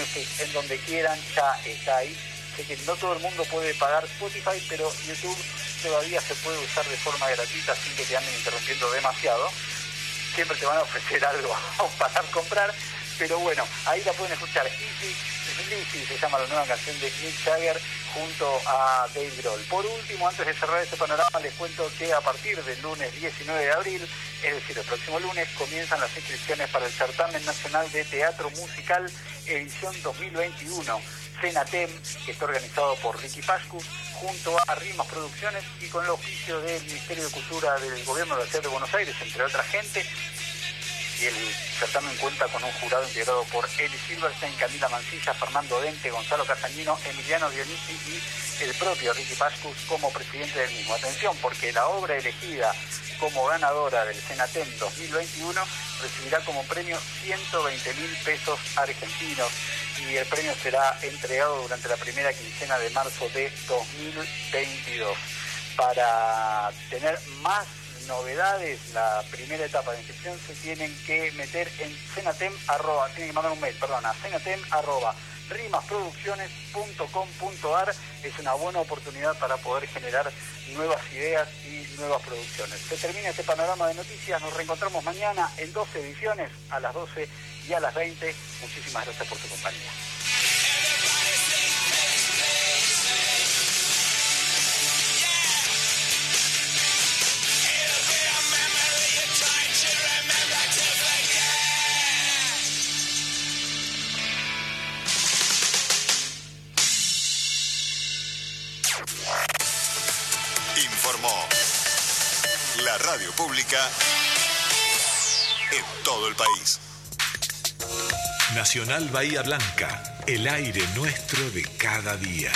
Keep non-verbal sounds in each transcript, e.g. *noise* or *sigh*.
Music en donde quieran, ya está ahí. Sé que no todo el mundo puede pagar Spotify, pero YouTube todavía se puede usar de forma gratuita sin que te anden interrumpiendo demasiado. Siempre te van a ofrecer *laughs* algo para comprar, pero bueno, ahí la pueden escuchar. Easy, Easy se llama la nueva canción de Mick Jagger junto a Dave Grohl. Por último, antes de cerrar este panorama, les cuento que a partir del lunes 19 de abril, es decir, el próximo lunes, comienzan las inscripciones para el Certamen Nacional de Teatro Musical edición 2021. CENATEM, que está organizado por Ricky Pascu, junto a Rimas Producciones y con el oficio del Ministerio de Cultura del Gobierno de la Ciudad de Buenos Aires, entre otra gente, y el certamen cuenta con un jurado integrado por Eli Silverstein, Camila Mancilla, Fernando Dente, Gonzalo Castañino, Emiliano Dionisi y el propio Ricky Pascus como presidente del mismo. Atención, porque la obra elegida como ganadora del Senatem 2021 recibirá como premio 120 mil pesos argentinos y el premio será entregado durante la primera quincena de marzo de 2022. Para tener más novedades, la primera etapa de inscripción se tienen que meter en cenatem arroba, tienen que mandar un mail, perdón, a cenatem arroba rimasproducciones.com.ar es una buena oportunidad para poder generar nuevas ideas y nuevas producciones. Se termina este panorama de noticias, nos reencontramos mañana en 12 ediciones, a las 12 y a las 20. Muchísimas gracias por su compañía. Radio pública en todo el país. Nacional Bahía Blanca, el aire nuestro de cada día.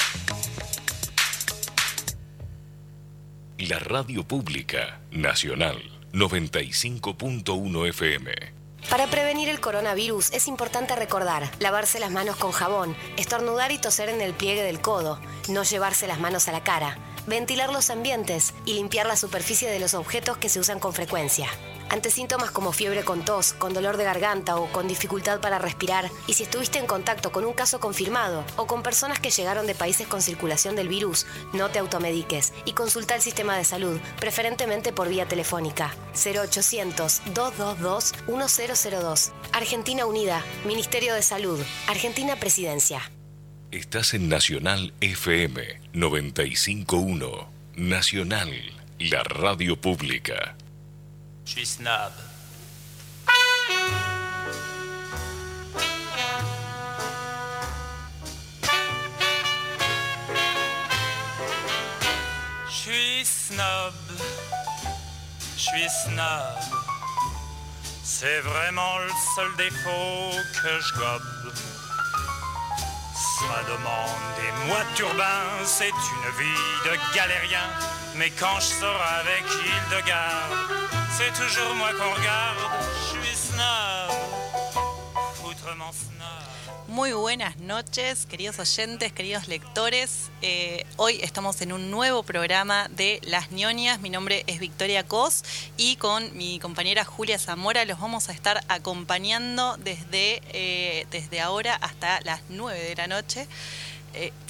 La radio pública nacional 95.1 FM. Para prevenir el coronavirus es importante recordar lavarse las manos con jabón, estornudar y toser en el pliegue del codo, no llevarse las manos a la cara ventilar los ambientes y limpiar la superficie de los objetos que se usan con frecuencia. Ante síntomas como fiebre con tos, con dolor de garganta o con dificultad para respirar, y si estuviste en contacto con un caso confirmado o con personas que llegaron de países con circulación del virus, no te automediques y consulta el sistema de salud, preferentemente por vía telefónica. 0800-222-1002. Argentina Unida, Ministerio de Salud, Argentina Presidencia. Estás en Nacional FM 951. Nacional, la radio pública. Snob. Je suis snob. Je suis snob. C'est vraiment le seul défaut que je gobe. Ça demande mois de turbin, c'est une vie de galérien. Mais quand je sors avec Hildegarde, c'est toujours moi qu'on regarde. Je suis snob, Muy buenas noches, queridos oyentes, queridos lectores. Eh, hoy estamos en un nuevo programa de Las ñoñas. Mi nombre es Victoria Cos y con mi compañera Julia Zamora los vamos a estar acompañando desde, eh, desde ahora hasta las 9 de la noche.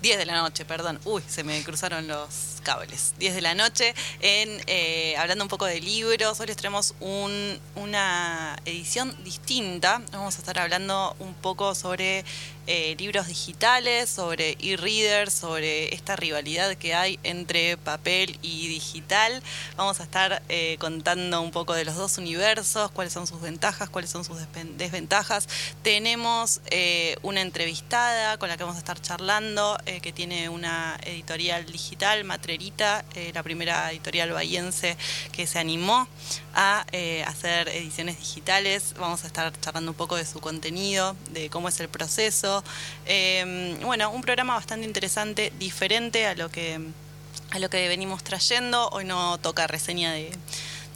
10 de la noche, perdón. Uy, se me cruzaron los cables. 10 de la noche, en eh, hablando un poco de libros. Hoy les traemos un, una edición distinta. Vamos a estar hablando un poco sobre eh, libros digitales, sobre e-readers, sobre esta rivalidad que hay entre papel y digital. Vamos a estar eh, contando un poco de los dos universos, cuáles son sus ventajas, cuáles son sus desventajas. Tenemos eh, una entrevistada con la que vamos a estar charlando, que tiene una editorial digital, Matrerita, la primera editorial bahiense que se animó a hacer ediciones digitales. Vamos a estar charlando un poco de su contenido, de cómo es el proceso Em, bueno, un programa bastante interesante, diferente a lo que a lo que venimos trayendo. Hoy no toca reseña de,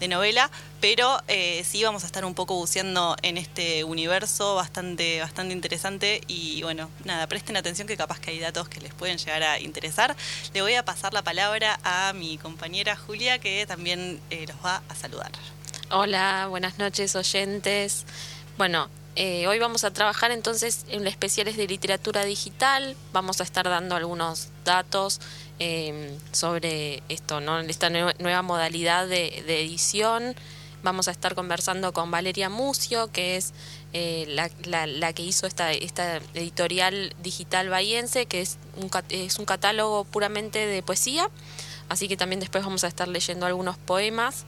novela, pero eh, sí vamos a estar un poco buceando en este universo bastante, bastante interesante y bueno, nada, presten atención que capaz que hay datos que les pueden llegar a interesar. Le voy a pasar la palabra a mi compañera Julia que también eh, los va a saludar. Hola, buenas noches oyentes. Bueno, Eh, hoy vamos a trabajar entonces en especiales de literatura digital, vamos a estar dando algunos datos eh, sobre esto, ¿no? esta nueva modalidad de, edición. Vamos a estar conversando con Valeria Mucio, que es eh, la, que hizo esta, esta editorial digital bahiense, que es un, es un catálogo puramente de poesía. Así que también después vamos a estar leyendo algunos poemas.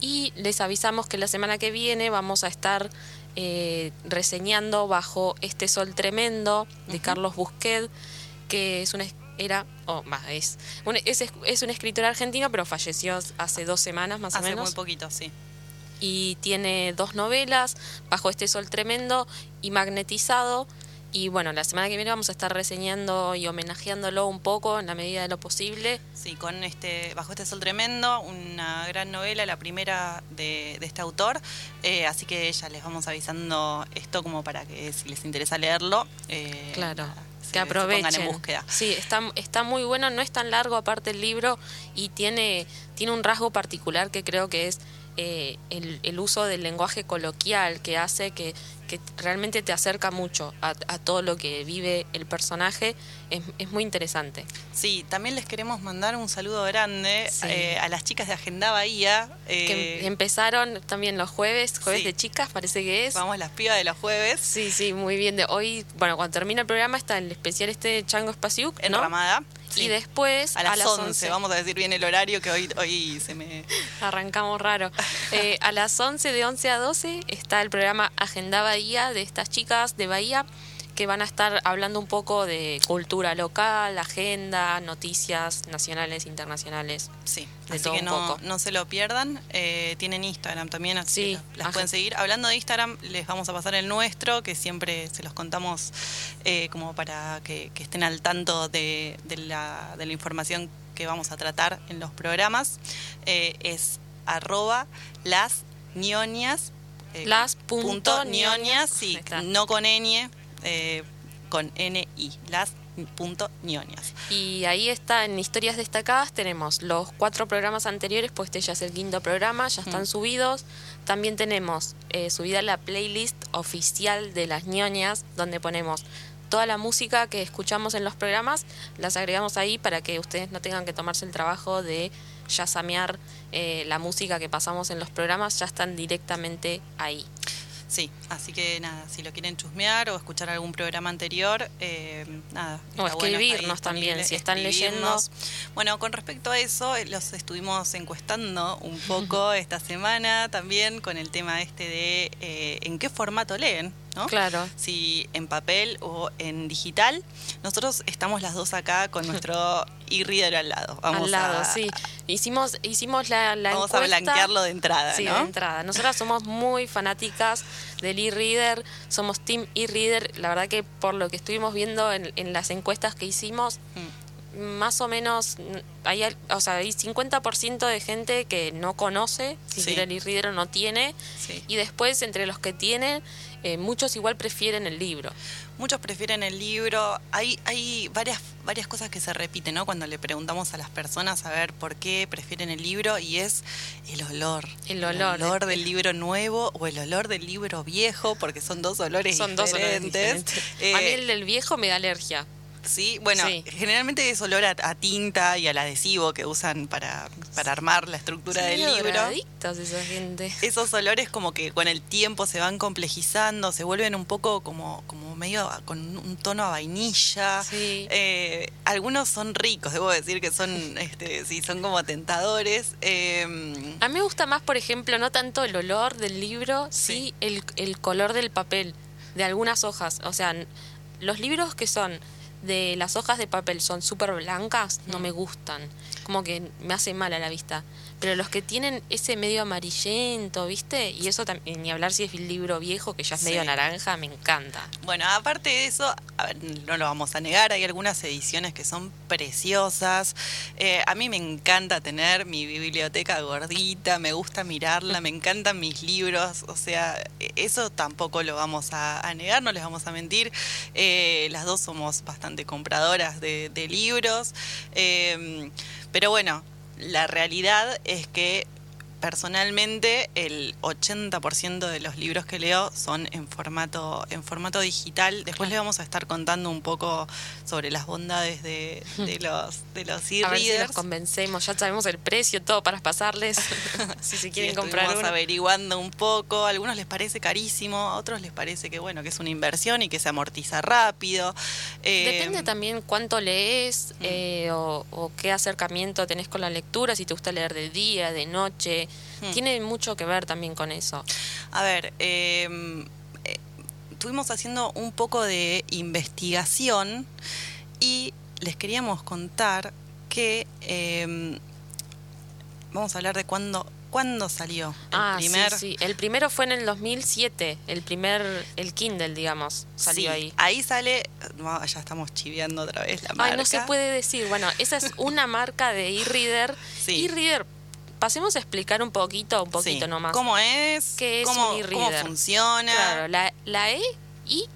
Y les avisamos que la semana que viene vamos a estar eh, reseñando bajo este sol tremendo de Carlos Busquet, que es un era o más es un, es, un escritor argentino, pero falleció hace dos semanas más o menos. Hace muy poquito, sí. Y tiene dos novelas, Bajo este sol tremendo y Magnetizado, y bueno, la semana que viene vamos a estar reseñando y homenajeándolo un poco en la medida de lo posible. Sí, con este Bajo este sol tremendo, una gran novela, la primera de, este autor. Eh, así que ya les vamos avisando esto como para que si les interesa leerlo. Eh, claro. Que aprovechen. en búsqueda. Sí, está, está muy bueno, no es tan largo aparte el libro y tiene, tiene un rasgo particular que creo que es eh, el, el, uso del lenguaje coloquial que hace que, que realmente te acerca mucho a, todo lo que vive el personaje, es, muy interesante. Sí, también les queremos mandar un saludo grande eh, a las chicas de Agenda Bahía. que eh, empezaron también los jueves, jueves de chicas, parece que es. Vamos las pibas de los jueves. Sí, sí, muy bien. De hoy, bueno, cuando termina el programa está el especial este de Chango Espaciuc. En Ramada. Y después a las, 11, vamos a decir bien el horario que hoy, hoy se me... *laughs* Arrancamos raro. Eh, a las 11, de 11 a 12, está el programa Agenda Bahía de estas chicas de Bahía que van a estar hablando un poco de cultura local, agenda, noticias nacionales, internacionales. Sí, de así que no, no se lo pierdan. Eh, tienen Instagram también, así las pueden seguir. Hablando de Instagram, les vamos a pasar el nuestro, que siempre se los contamos eh, como para que, estén al tanto de, la, de, la, información que vamos a tratar en los programas. Eh, es arroba las ñoñas. Las punto, sí, no con ñ, eh, con NI, las punto Y ahí está, en historias destacadas tenemos los cuatro programas anteriores, pues este ya es el quinto programa, ya están mm. subidos. También tenemos eh, subida la playlist oficial de las ñoñas, donde ponemos toda la música que escuchamos en los programas, las agregamos ahí para que ustedes no tengan que tomarse el trabajo de ya samear eh, la música que pasamos en los programas, ya están directamente ahí. Sí, así que nada, si lo quieren chusmear o escuchar algún programa anterior, eh, nada. O escribirnos también, si están leyendo. Bueno, con respecto a eso, eh, los estuvimos encuestando un *laughs* poco esta semana también con el tema este de eh, en qué formato leen. ¿No? Claro. Si en papel o en digital. Nosotros estamos las dos acá con *laughs* nuestro e-reader al lado. Vamos al lado, sí. Hicimos, hicimos la, la Vamos a blanquearlo de entrada, sí, de entrada. Nosotras somos muy fanáticas del e-reader, somos team e-reader. La verdad que por lo que estuvimos viendo en, en las encuestas que hicimos... Mm más o menos hay, o sea, hay 50% de gente que no conoce, si el e-reader no tiene, y después entre los que tienen, eh, muchos igual prefieren el libro. Muchos prefieren el libro. Hay, hay varias, varias cosas que se repiten, ¿no? Cuando le preguntamos a las personas a ver por qué prefieren el libro y es el olor. El olor. El olor del libro nuevo o el olor del libro viejo, porque son dos olores son Dos olores diferentes. a mí el del viejo me da alergia. Sí, bueno, generalmente es olor a, tinta y al adhesivo que usan para, para armar la estructura del libro. esa gente. Esos olores como que con el tiempo se van complejizando, se vuelven un poco como, como medio con un tono a vainilla. Eh, algunos son ricos, debo decir que son, este, sí, son como tentadores. Em, a mí me gusta más, por ejemplo, no tanto el olor del libro, sí, el, el color del papel, de algunas hojas. O sea, los libros que son de las hojas de papel son súper blancas, no me gustan. Como que me hace mal a la vista. Pero los que tienen ese medio amarillento, ¿viste? Y eso también, ni hablar si es el libro viejo, que ya es medio naranja, me encanta. Bueno, aparte de eso, a ver, no lo vamos a negar, hay algunas ediciones que son preciosas. Eh, a mí me encanta tener mi biblioteca gordita, me gusta mirarla, me encantan mis libros, o sea, eso tampoco lo vamos a, negar, no les vamos a mentir. Eh, las dos somos bastante compradoras de, libros. Eh, pero bueno, la realidad es que personalmente el 80% de los libros que leo son en formato en formato digital. Después le vamos a estar contando un poco sobre las bondades de, *laughs* de los de los A ver si los e-readers. convencemos, ya sabemos el precio, todo para pasarles, *laughs* si se quieren Sí, comprar uno. averiguando un poco, a algunos les parece carísimo, a otros les parece que bueno, que es una inversión y que se amortiza rápido. Eh, Depende también cuánto lees Mm. eh, o, o qué acercamiento tenés con la lectura, si te gusta leer de día, de noche. Mm. Tiene mucho que ver también con eso. A ver, eh, eh, estuvimos haciendo un poco de investigación y les queríamos contar que eh, vamos a hablar de cuándo, cuándo salió el ah, primer. sí, sí. El primero fue en el 2007, el primer, el Kindle, digamos, salió Sí, ahí. sale, no, ya estamos chiviando otra vez la marca. Ay, no se puede decir. Bueno, esa es una *laughs* marca de e-reader. Sí. E-reader, pasemos a explicar un poquito, un poquito Sí. nomás. ¿Cómo es? ¿Qué es ¿Cómo, un cómo e-reader? funciona? Claro, la, la E y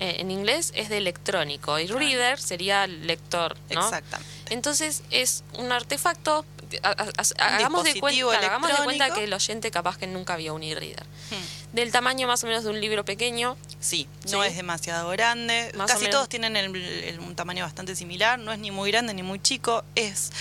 eh, en inglés es de electrónico y reader sería lector, ¿no? Exactamente. Entonces es un artefacto. hagamos, de cuenta, dispositivo claro, hagamos de cuenta electrónico. que el oyente capaz que nunca vio un e-reader. Hmm. Del tamaño más o menos de un libro pequeño. Sí, no es demasiado grande. Más Casi todos tienen el- el- un tamaño bastante similar. No es ni muy grande ni muy chico. Es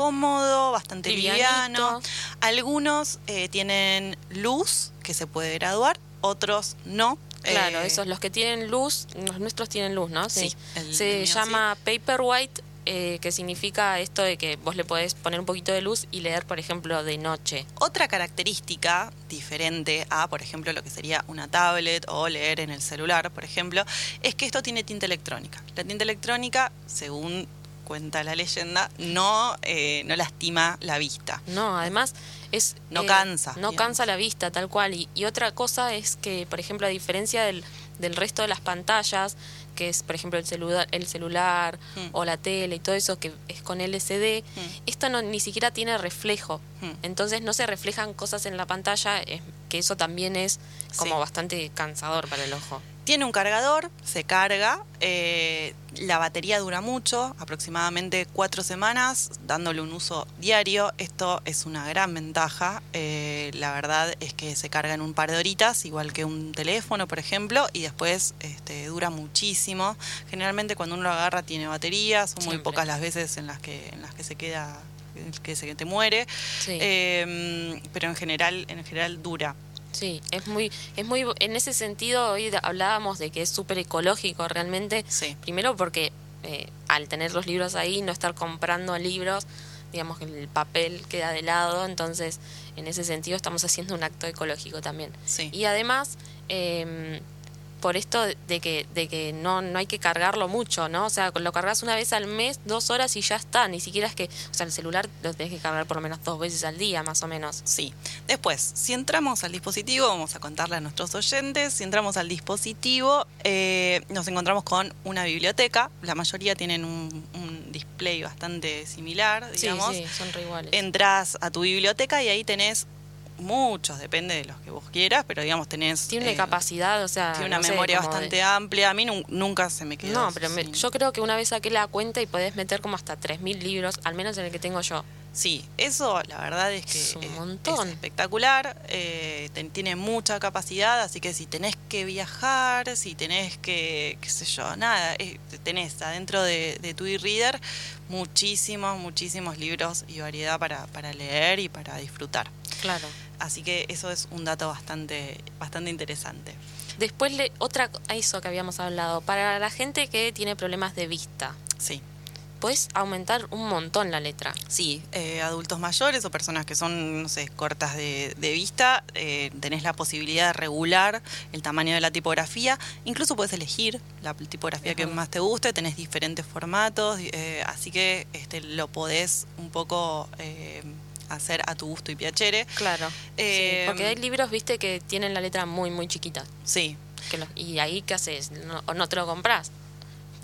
cómodo, bastante liviano. Algunos eh, tienen luz que se puede graduar, otros no. Claro, Eh, esos los que tienen luz, los nuestros tienen luz, ¿no? Sí, el Se mío llama Paperwhite, eh, que significa esto de que vos le podés poner un poquito de luz y leer, por ejemplo, de noche. Otra característica diferente a, por ejemplo, lo que sería una tablet o leer en el celular, por ejemplo, es que esto tiene tinta electrónica. La tinta electrónica, según cuenta la leyenda, no, eh, no lastima la vista. No, además es... No cansa, No digamos. cansa la vista, tal cual. Y, y otra cosa es que, por ejemplo, a diferencia del, del resto de las pantallas, que es, por ejemplo, el celular, el celular Mm. o la tele y todo eso que es con LCD, Mm. esto no, ni siquiera tiene reflejo. Mm. Entonces no se reflejan cosas en la pantalla, es- que eso también es como Sí. bastante cansador para el ojo. Tiene un cargador, se carga, eh, la batería dura mucho, aproximadamente cuatro semanas, dándole un uso diario. Esto es una gran ventaja. eh, la verdad es que se carga en un par de horitas, igual que un teléfono, por ejemplo, y después este, dura muchísimo. Generalmente cuando uno lo agarra tiene batería, son muy Siempre. pocas las veces en las que, en las que se queda que se te muere, Sí. Eh, pero en general, en general dura. Sí, es muy, es muy, en ese sentido hoy hablábamos de que es súper ecológico realmente. Sí. Primero porque eh, al tener los libros ahí, no estar comprando libros, digamos que el papel queda de lado, entonces en ese sentido estamos haciendo un acto ecológico también. Sí. Y además, eh, por esto de que, de que no, no hay que cargarlo mucho, ¿no? O sea, lo cargas una vez al mes, dos horas y ya está, ni siquiera es que, o sea, el celular lo tenés que cargar por lo menos dos veces al día, más o menos. Sí. Después, si entramos al dispositivo, vamos a contarle a nuestros oyentes, si entramos al dispositivo, eh, nos encontramos con una biblioteca. La mayoría tienen un, un display bastante similar, digamos. Sí, sí, son re iguales. Entras a tu biblioteca y ahí tenés muchos, depende de los que vos quieras, pero digamos tenés... Tiene una eh, capacidad, o sea. Tiene una no sé, memoria de- bastante amplia. A mí nun- nunca se me quedó. No, pero me- yo creo que una vez saqué la cuenta y podés meter como hasta 3.000 libros, al menos en el que tengo yo. Sí, eso la verdad es que Es un montón. es espectacular, eh, ten- tiene mucha capacidad, así que si tenés que viajar, si tenés que, qué sé yo, nada, eh, tenés adentro de, de tu e-reader muchísimos, muchísimos libros y variedad para, para leer y para disfrutar. Claro. Así que eso es un dato bastante, bastante interesante. Después, le, otra, a eso que habíamos hablado, para la gente que tiene problemas de vista, Sí. puedes aumentar un montón la letra. Sí, eh, adultos mayores o personas que son, no sé, cortas de, de vista, eh, tenés la posibilidad de regular el tamaño de la tipografía. Incluso puedes elegir la tipografía que más te guste, tenés diferentes formatos, eh, así que este, lo podés un poco hacer a tu gusto y piacere. Claro. Eh, sí, porque hay libros, viste, que tienen la letra muy, muy chiquita. Sí. Que y ahí, ¿qué haces? No, ¿O no te lo compras?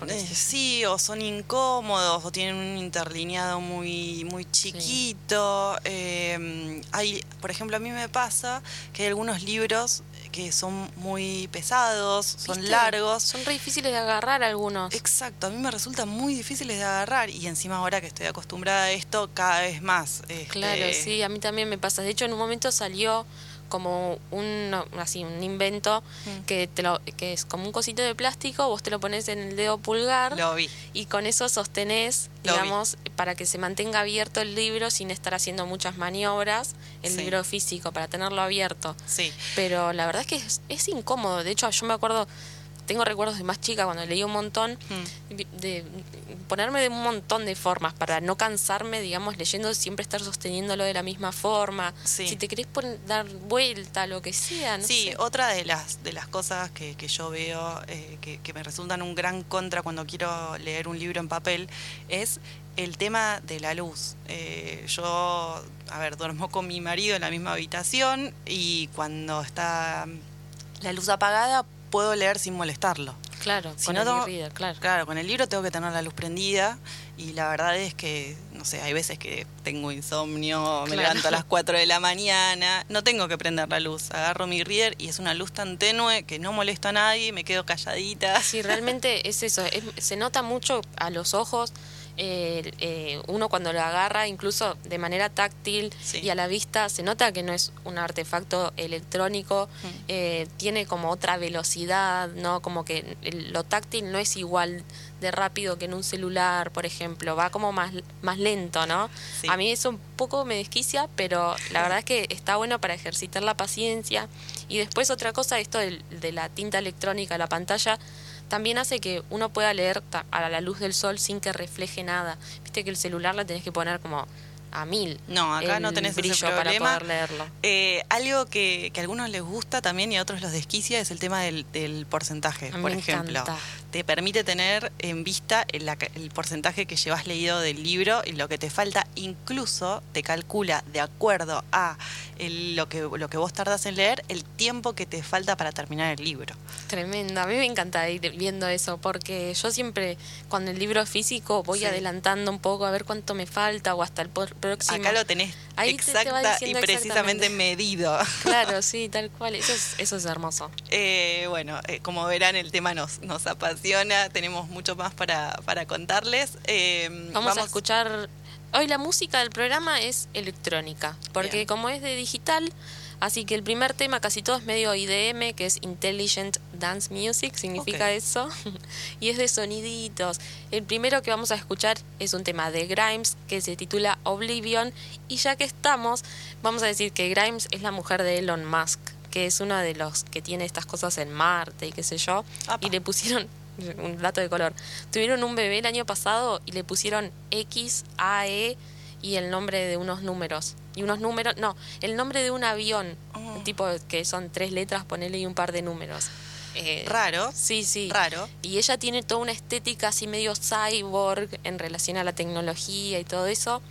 Eh, sí, o son incómodos, o tienen un interlineado muy, muy chiquito. Eh, hay, por ejemplo, a mí me pasa que hay algunos libros que son muy pesados, son ¿Viste? largos. Son re difíciles de agarrar algunos. Exacto, a mí me resultan muy difíciles de agarrar y encima ahora que estoy acostumbrada a esto cada vez más. este, Claro, sí, a mí también me pasa. De hecho, en un momento salió como un así un invento Mm. que te lo, que es como un cosito de plástico, vos te lo pones en el dedo pulgar Lo vi. y con eso sostenés, Lo vi. digamos, para que se mantenga abierto el libro sin estar haciendo muchas maniobras, el Sí. libro físico para tenerlo abierto. Sí. Pero la verdad es que es, es incómodo. De hecho, yo me acuerdo, tengo recuerdos de más chica cuando leí un montón, Mm. de ponerme de un montón de formas para no cansarme, digamos, leyendo, siempre estar sosteniéndolo de la misma forma. Sí. Si te querés poner, dar vuelta, lo que sea, no Sí, sé. otra de las, de las cosas que, que yo veo eh, que, que me resultan un gran contra cuando quiero leer un libro en papel es el tema de la luz. Eh, yo, a ver, duermo con mi marido en la misma habitación y cuando está la luz apagada puedo leer sin molestarlo. Claro, Si con no el tengo- e-reader, claro. Claro, con el libro tengo que tener la luz prendida y la verdad es que, no sé, hay veces que tengo insomnio, me Claro. levanto a las 4 de la mañana, no tengo que prender la luz, agarro mi reader y es una luz tan tenue que no molesto a nadie, me quedo calladita. Sí, realmente es eso. es- se nota mucho a los ojos. Eh, eh, uno cuando lo agarra, incluso de manera táctil Sí. y a la vista, se nota que no es un artefacto electrónico, Mm. eh, tiene como otra velocidad, ¿no? Como que el- lo táctil no es igual de rápido que en un celular, por ejemplo, va como más, más lento, ¿no? Sí. A mí eso un poco me desquicia, pero la verdad es que está bueno para ejercitar la paciencia. Y después otra cosa, esto del- de, la tinta electrónica la pantalla, también hace que uno pueda leer a la luz del sol sin que refleje nada. Viste que el celular la tenés que poner como a mil. No, acá no tenés ese brillo para poder leerlo. Eh, algo que, que a algunos les gusta también y a otros los desquicia es el tema del, del porcentaje, A por me ejemplo. encanta. Te permite tener en vista el, porcentaje que llevas leído del libro y lo que te falta, incluso te calcula de acuerdo a el- lo, que, lo que vos tardás en leer, el tiempo que te falta para terminar el libro. Tremendo, a mí me encanta ir viendo eso porque yo siempre con el libro físico voy Sí. adelantando un poco a ver cuánto me falta o hasta el por- Acá lo tenés Ahí te exacta y precisamente medido. *laughs* Claro, *laughs* sí, tal cual, eso es, eso es hermoso. Eh, bueno, eh, como verán, el tema nos, nos apasiona, tenemos mucho más para, para contarles. Eh, Vamos, a escuchar. Hoy la música del programa es electrónica, porque Bien. como es de digital, así que el primer tema casi todo es medio IDM, que es Intelligent Dance Music, significa eso, *laughs* y es de soniditos. El primero que vamos a escuchar es un tema de Grimes que se titula Oblivion, y ya que estamos, vamos a decir que Grimes es la mujer de Elon Musk que es uno de los que tiene estas cosas en Marte y qué sé yo, Apa. y le pusieron *laughs* un dato de color. Tuvieron un bebé el año pasado y le pusieron X, A, E y el nombre de unos números. Y unos números, no, el nombre de un avión, Oh. tipo que son tres letras, ponele y un par de números. Eh, Raro. Sí, sí. Raro. Y ella tiene toda una estética así medio cyborg en relación a la tecnología y todo eso.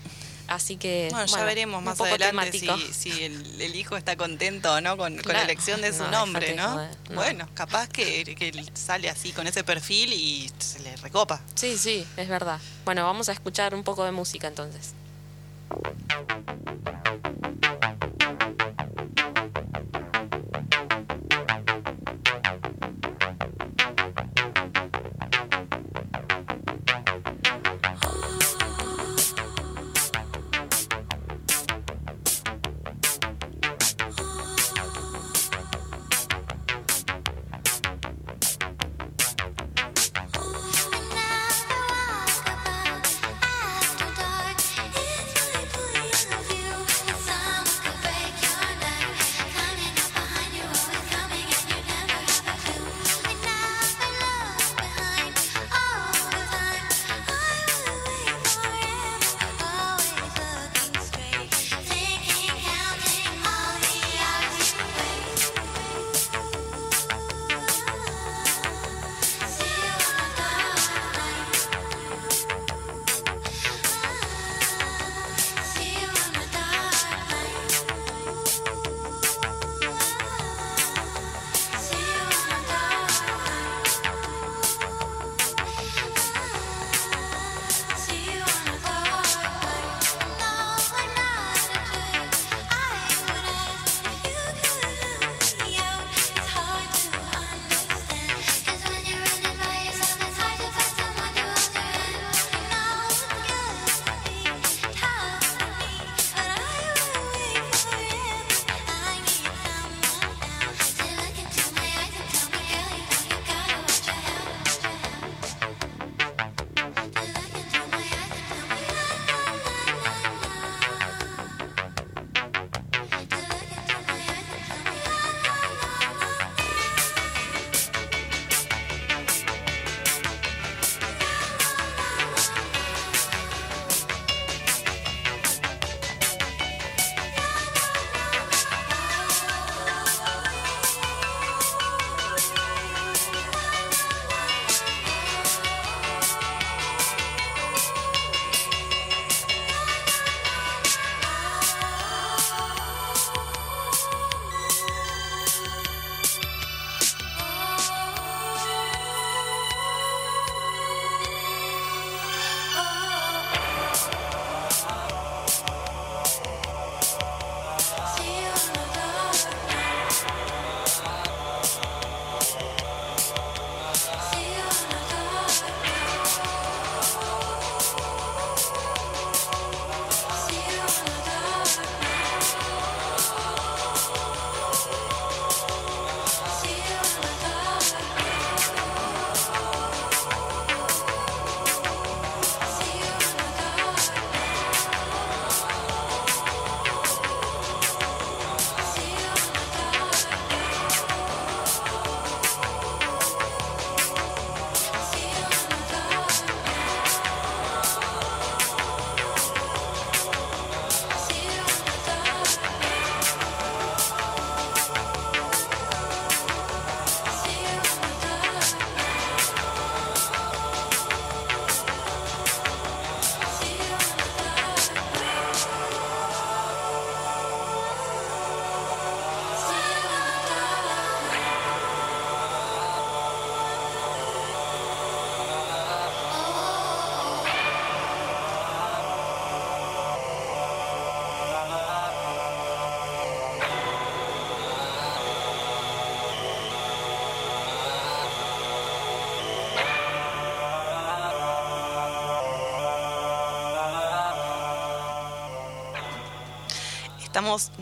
Así que. Bueno, ya veremos más adelante si, si el, el hijo está contento o no con, con la elección de su No, nombre, ¿no? Bueno, capaz que, que sale así con ese perfil y se le recopa. Sí, sí, es verdad. Bueno, vamos a escuchar un poco de música entonces. Thank you.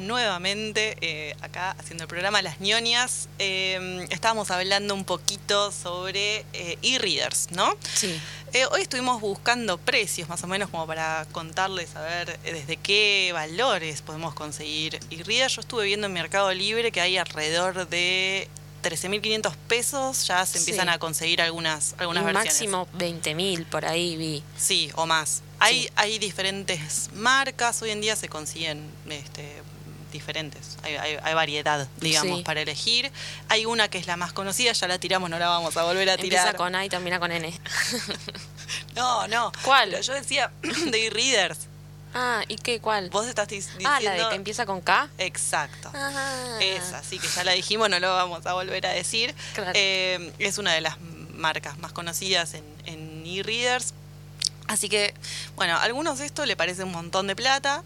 Nuevamente eh, acá haciendo el programa Las ñoñas. Eh, estábamos hablando un poquito sobre eh, e-readers, ¿no? Sí. Hoy estuvimos buscando precios, más o menos, como para contarles a ver desde qué valores podemos conseguir e-readers. Yo estuve viendo en Mercado Libre que hay alrededor de 13.500 pesos, ya se empiezan Sí. a conseguir algunas, algunas Un versiones. máximo 20.000 por ahí vi. Sí, o más. Hay, Sí. hay diferentes marcas, hoy en día se consiguen este, diferentes, hay, hay- hay variedad, digamos, Sí. para elegir. Hay una que es la más conocida, ya la tiramos, no la vamos a volver a Empieza tirar. con A y termina con N. *laughs* No, no. ¿Cuál? Pero yo decía *clears throat* de e-readers. ah, ¿y qué? ¿Cuál? Vos estás diciendo... ah, la de que empieza con K. Exacto. Ah. Esa, sí que ya la dijimos, no lo vamos a volver a decir. Claro. Eh, es una de las marcas más conocidas en, en e-readers. Así que, bueno, a algunos esto le parece un montón de plata.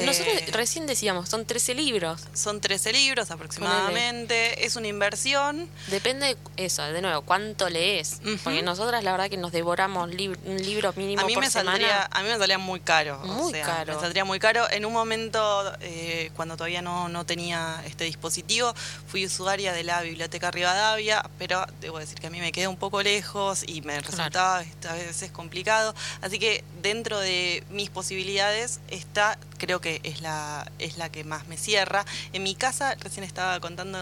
Nosotros Eh, recién decíamos, son 13 libros. son 13 libros aproximadamente. Es una inversión. Depende, eso, de nuevo, cuánto lees. Porque nosotras la verdad que nos devoramos lib- un libro mínimo A mí, por me semana. saldría, a mí me salía muy caro. o Muy sea, caro. Me saldría muy caro. En un momento, eh, cuando todavía no, no tenía este dispositivo, fui usuaria de la Biblioteca Rivadavia, pero debo decir que a mí me quedé un poco lejos y me resultaba a veces complicado. Así que dentro de mis posibilidades, esta creo que es la, es la que más me cierra. En mi casa, recién estaba contando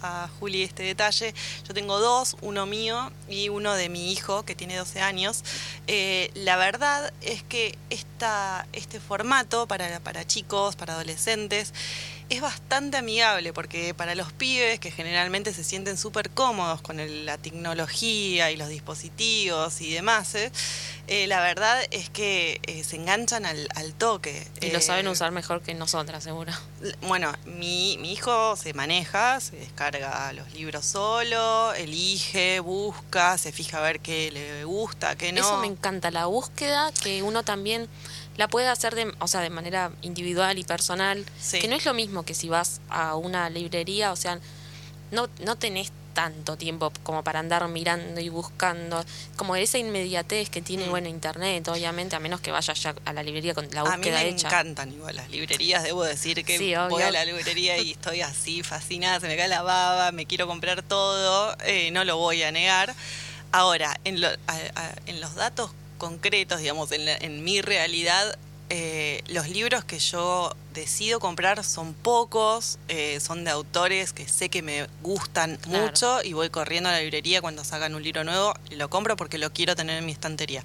a Juli este detalle, yo tengo dos, uno mío y uno de mi hijo que tiene 12 años. Eh, la verdad es que esta, este formato para, para chicos, para adolescentes, es bastante amigable porque para los pibes que generalmente se sienten súper cómodos con el- la tecnología y los dispositivos y demás, eh, eh, la verdad es que eh, se enganchan al, al toque. Y lo saben usar mejor que nosotras, seguro. Bueno, mi, mi hijo se maneja, se descarga los libros solo, elige, busca, se fija a ver qué le gusta, qué no. Eso me encanta, la búsqueda que uno también la puede hacer de, o sea, de manera individual y personal, Sí. que no es lo mismo que si vas a una librería, o sea, no, no tenés tanto tiempo como para andar mirando y buscando, como esa inmediatez que tiene, Mm. bueno, internet, obviamente, a menos que vayas ya a la librería con la a mí búsqueda me hecha. encantan igual las librerías, debo decir que Sí, voy a la librería y estoy así fascinada, se me cae la baba, me quiero comprar todo, eh, no lo voy a negar. Ahora, en, lo- a- a- en los datos concretos, digamos, en, la- en mi realidad, eh, los libros que yo decido comprar son pocos, eh, son de autores que sé que me gustan Claro. mucho y voy corriendo a la librería cuando sacan un libro nuevo y lo compro porque lo quiero tener en mi estantería.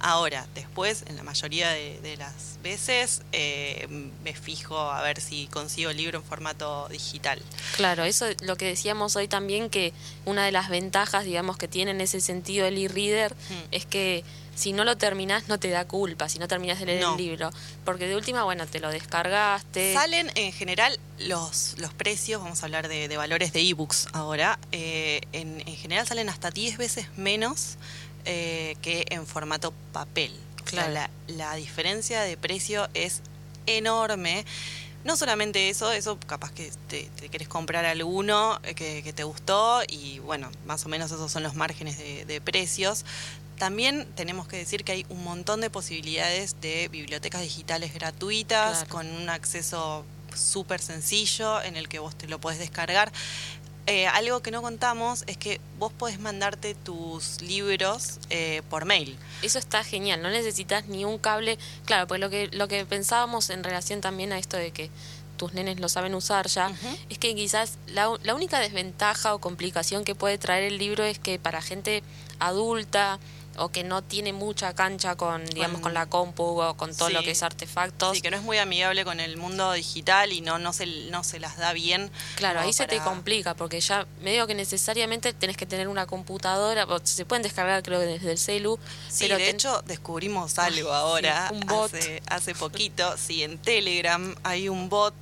Ahora, después, en la mayoría de, de las veces, eh, me fijo a ver si consigo el libro en formato digital. Claro, eso es lo que decíamos hoy también, que una de las ventajas, digamos, que tiene en ese sentido el e-reader Mm. es que si no lo terminás no te da culpa, si no terminás de leer No. el libro. Porque de última, bueno, te lo descargaste. Salen en general los, los precios, vamos a hablar de, de valores de ebooks ahora, eh, en, en general salen hasta 10 veces menos eh, que en formato papel. O sea, Claro. la, la diferencia de precio es enorme. No solamente eso, eso capaz que te, te querés comprar alguno eh, que, que te gustó y bueno, más o menos esos son los márgenes de, de precios. También tenemos que decir que hay un montón de posibilidades de bibliotecas digitales gratuitas Claro. con un acceso súper sencillo en el que vos te lo podés descargar. Eh, algo que no contamos es que vos podés mandarte tus libros eh, por mail. Eso está genial, no necesitas ni un cable. Claro, pues lo que, lo que pensábamos en relación también a esto de que tus nenes lo saben usar ya, es que quizás la, la única desventaja o complicación que puede traer el libro es que para gente adulta o que no tiene mucha cancha con, digamos, Con- con la compu o con todo lo que es artefactos, Sí, que no es muy amigable con el mundo digital y no, no, se, no se las da bien. Claro, ahí se te complica porque ya medio que necesariamente tenés que tener una computadora, se pueden descargar creo que desde el celu, Sí, pero de ten- hecho descubrimos algo *laughs* ahora, sí, un bot. Hace, hace poquito, sí, en Telegram hay un bot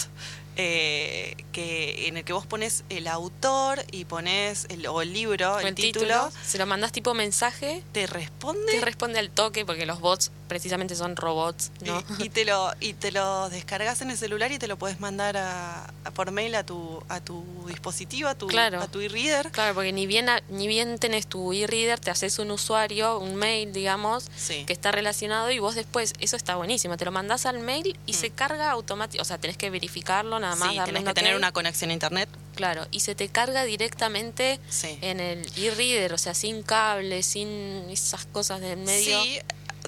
eh, que en el que vos pones el autor y pones el, o el libro, el, título, se lo mandás tipo mensaje, te responde te responde al toque porque los bots precisamente son robots, ¿no? y, y te lo y te lo descargas en el celular y te lo puedes mandar a, a por mail a tu a tu dispositivo, a tu Claro. a tu e-reader. Claro, porque ni bien ni bien tenés tu e-reader, te haces un usuario, un mail, digamos, Sí. que está relacionado y vos después, eso está buenísimo, te lo mandás al mail y se carga automáticamente, o sea, tenés que verificarlo nada más. Sí, un que tener una conexión a internet. Claro, y se te carga directamente Sí. en el e-reader, o sea, sin cable, sin esas cosas del medio. Sí,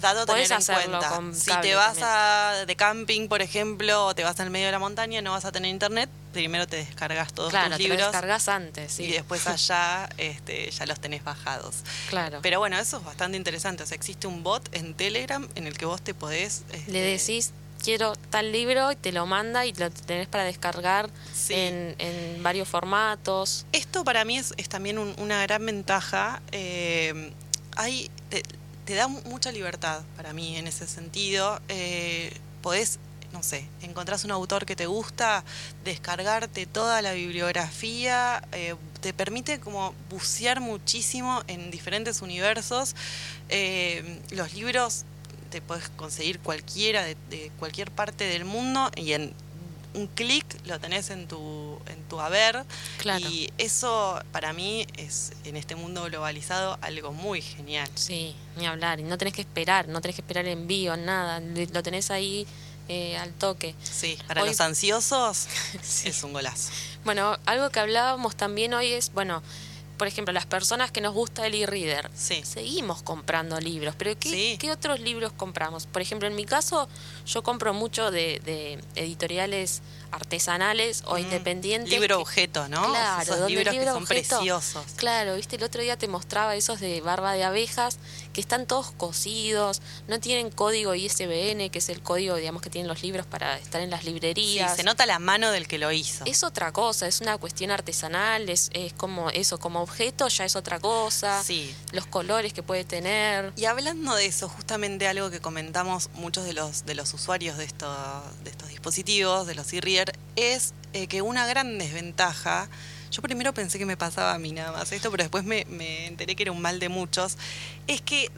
dado tener en cuenta. con Si te vas también. a, de camping, por ejemplo, o te vas al medio de la montaña, no vas a tener internet, primero te descargas todos claro, tus te libros descargas antes, sí. y después *laughs* allá este, ya los tenés bajados. claro. Pero bueno, eso es bastante interesante. O sea, existe un bot en Telegram en el que vos te podés... este, Le decís, quiero tal libro y te lo manda y lo tenés para descargar Sí. en, en varios formatos. Esto para mí es, es también un- una gran ventaja. eh, hay, te, te da mucha libertad para mí en ese sentido. Eh, podés, no sé, encontrás un autor que te gusta, descargarte toda la bibliografía, eh, te permite como bucear muchísimo en diferentes universos. Eh, los libros te puedes conseguir cualquiera de, de cualquier parte del mundo y en un clic lo tenés en tu en tu haber Claro. y eso para mí es en este mundo globalizado algo muy genial. Sí, ni hablar. Y no tenés que esperar, no tenés que esperar envío, nada. Lo tenés ahí eh, al toque. Sí, para Hoy- los ansiosos *laughs* Sí. es un golazo. Bueno, algo que hablábamos también hoy es, bueno, por ejemplo, las personas que nos gusta el e-reader. Sí. Seguimos comprando libros, pero ¿qué, Sí. qué otros libros compramos? Por ejemplo, en mi caso, yo compro mucho de, de editoriales artesanales o Mm, independientes. Libro objeto, ¿no? Claro, Esos libros que son objeto- preciosos. Claro, viste, el otro día te mostraba esos de barba de abejas que están todos cosidos, no tienen código ISBN, que es el código, digamos, que tienen los libros para estar en las Sí, librerías. se nota la mano del que lo hizo. Es otra cosa, es una cuestión artesanal, es, es como eso, como objeto ya es otra cosa, Sí. los colores que puede tener. Y hablando de eso, justamente algo que comentamos muchos de los, de los usuarios de, estos de estos dispositivos, de los e-reader, es eh, que una gran desventaja, yo primero pensé que me pasaba a mí nada más esto, pero después me, me enteré que era un mal de muchos, es que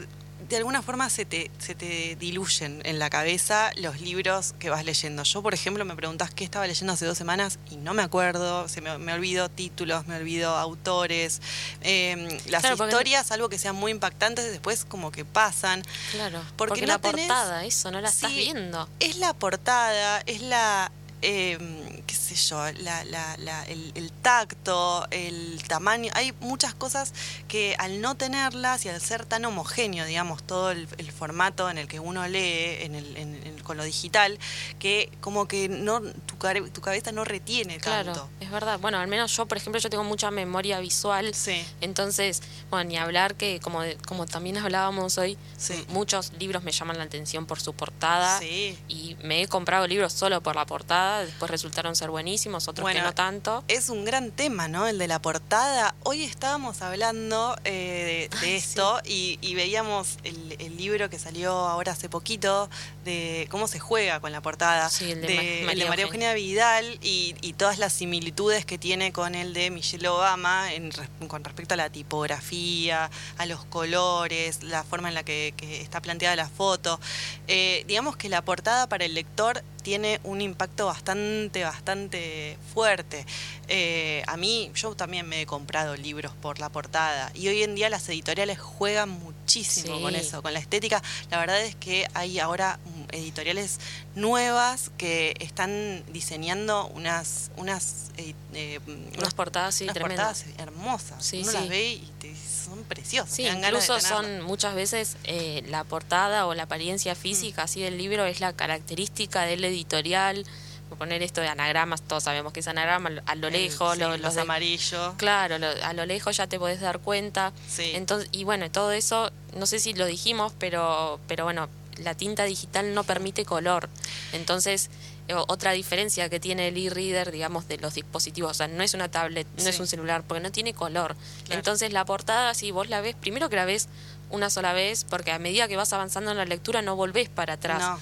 de alguna forma se te, se te diluyen en la cabeza los libros que vas leyendo. Yo, por ejemplo, me preguntás qué estaba leyendo hace dos semanas y no me acuerdo, se me, me olvido títulos, me olvido autores, eh, las Claro, porque- historias, algo que sean muy impactantes, después como que pasan. Claro, Porque porque, no la tenés- portada, eso, no la estás viendo. Es la portada, es la, eh, qué sé yo, la, la- la- el, el tacto, el tamaño. Hay muchas cosas que al no tenerlas y al ser tan homogéneo, digamos, todo el, el formato en el que uno lee en el, en- en- con lo digital, que como que no tu, cabeza no retiene Claro, tanto. es verdad. Bueno, al menos yo, por ejemplo, yo tengo mucha memoria visual. Sí. Entonces, bueno, ni hablar que, como, como también hablábamos hoy, Sí. muchos libros me llaman la atención por su portada. Sí. Y me he comprado libros solo por la portada, después resultaron ser buenísimos, otros Bueno, que no tanto. Es un gran tema, ¿no? El de la portada. Hoy estábamos hablando eh, de, de Ay, esto y, y veíamos el, el libro que salió ahora hace poquito de cómo se juega con la portada. Sí, el de de, Ma- el de María María Eugenia. Vidal y, y todas las similitudes que tiene con el de Michelle Obama en con respecto a la tipografía, a los colores, la forma en la que, que está planteada la foto. Eh, digamos que la portada para el lector tiene un impacto bastante, bastante fuerte. Eh, a mí, yo también me he comprado libros por la portada y hoy en día las editoriales juegan muchísimo Sí. con eso, con la estética. La verdad es que hay ahora editoriales nuevas que están diseñando unas unas eh, eh, Unas portadas, sí, unas tremendas. portadas hermosas. Sí, Uno sí. las ve y te- son preciosas. Sí, te dan ganas de incluso son muchas veces eh, la portada o la apariencia física así del libro es la característica del editorial. Por poner esto de anagramas, todos sabemos que es anagrama, a lo lejos, sí, lo- los los de- amarillos. Claro, lo- a lo lejos ya te podés dar cuenta. Sí. Entonces, y bueno, todo eso, no sé si lo dijimos, pero, pero bueno, la tinta digital no permite color. Entonces, eh, otra diferencia que tiene el e-reader, digamos, de los dispositivos, o sea, no es una tablet, no es un celular, porque no tiene color. Claro. Entonces, la portada, si vos la ves, primero que la ves una sola vez, porque a medida que vas avanzando en la lectura no volvés para atrás. No.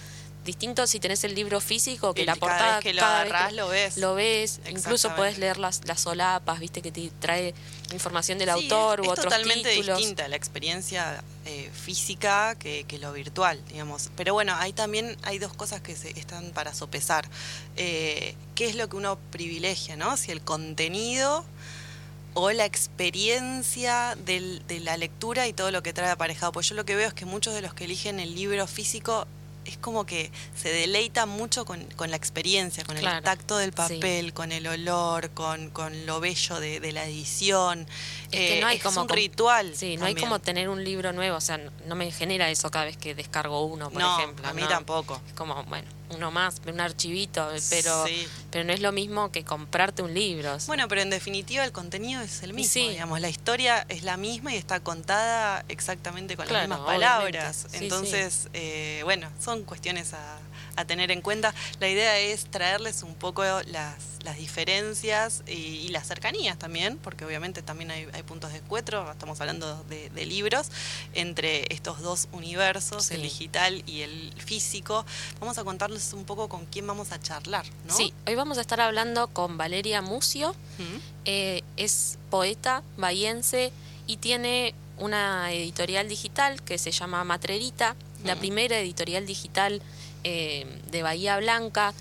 Distinto si tenés el libro físico, que El- la cada portada vez que lo cada vez agarrás, lo ves. Lo ves, incluso podés leer las, las solapas, viste que te trae información del Sí, autor es, u es otros totalmente títulos. distinta la experiencia eh, física que, que lo virtual, digamos. Pero bueno, ahí también hay dos cosas que se están para sopesar. Eh, ¿Qué es lo que uno privilegia, no? Si el contenido o la experiencia del- de la lectura y todo lo que trae aparejado. Pues yo lo que veo es que muchos de los que eligen el libro físico es como que se deleitan mucho con, con la experiencia, con Claro, el tacto del sí. papel, con el olor, con, con lo bello de, de la edición. Es que no hay Eh, como un ritual. Sí, no hay como tener un libro nuevo, o sea, no- no me genera eso cada vez que descargo uno, por No, ejemplo. a mí ¿no? tampoco. Es como, bueno, uno más, un archivito, pero, Sí. pero no es lo mismo que comprarte un libro. o sea. Bueno, pero en definitiva el contenido es el mismo, Sí. digamos, la historia es la misma y está contada exactamente con Claro, las mismas obviamente. palabras. Entonces, eh, bueno, son cuestiones a, a tener en cuenta. La idea es traerles un poco las, las diferencias y, y las cercanías también, porque obviamente también hay, hay puntos de encuentro, estamos hablando de, de libros, entre estos dos universos, el digital y el físico. Vamos a contarles un poco con quién vamos a charlar, ¿no? Sí, hoy vamos a estar hablando con Valeria Mucio, eh, es poeta bahiense y tiene una editorial digital que se llama Matrerita, la primera editorial digital eh, de Bahía Blanca.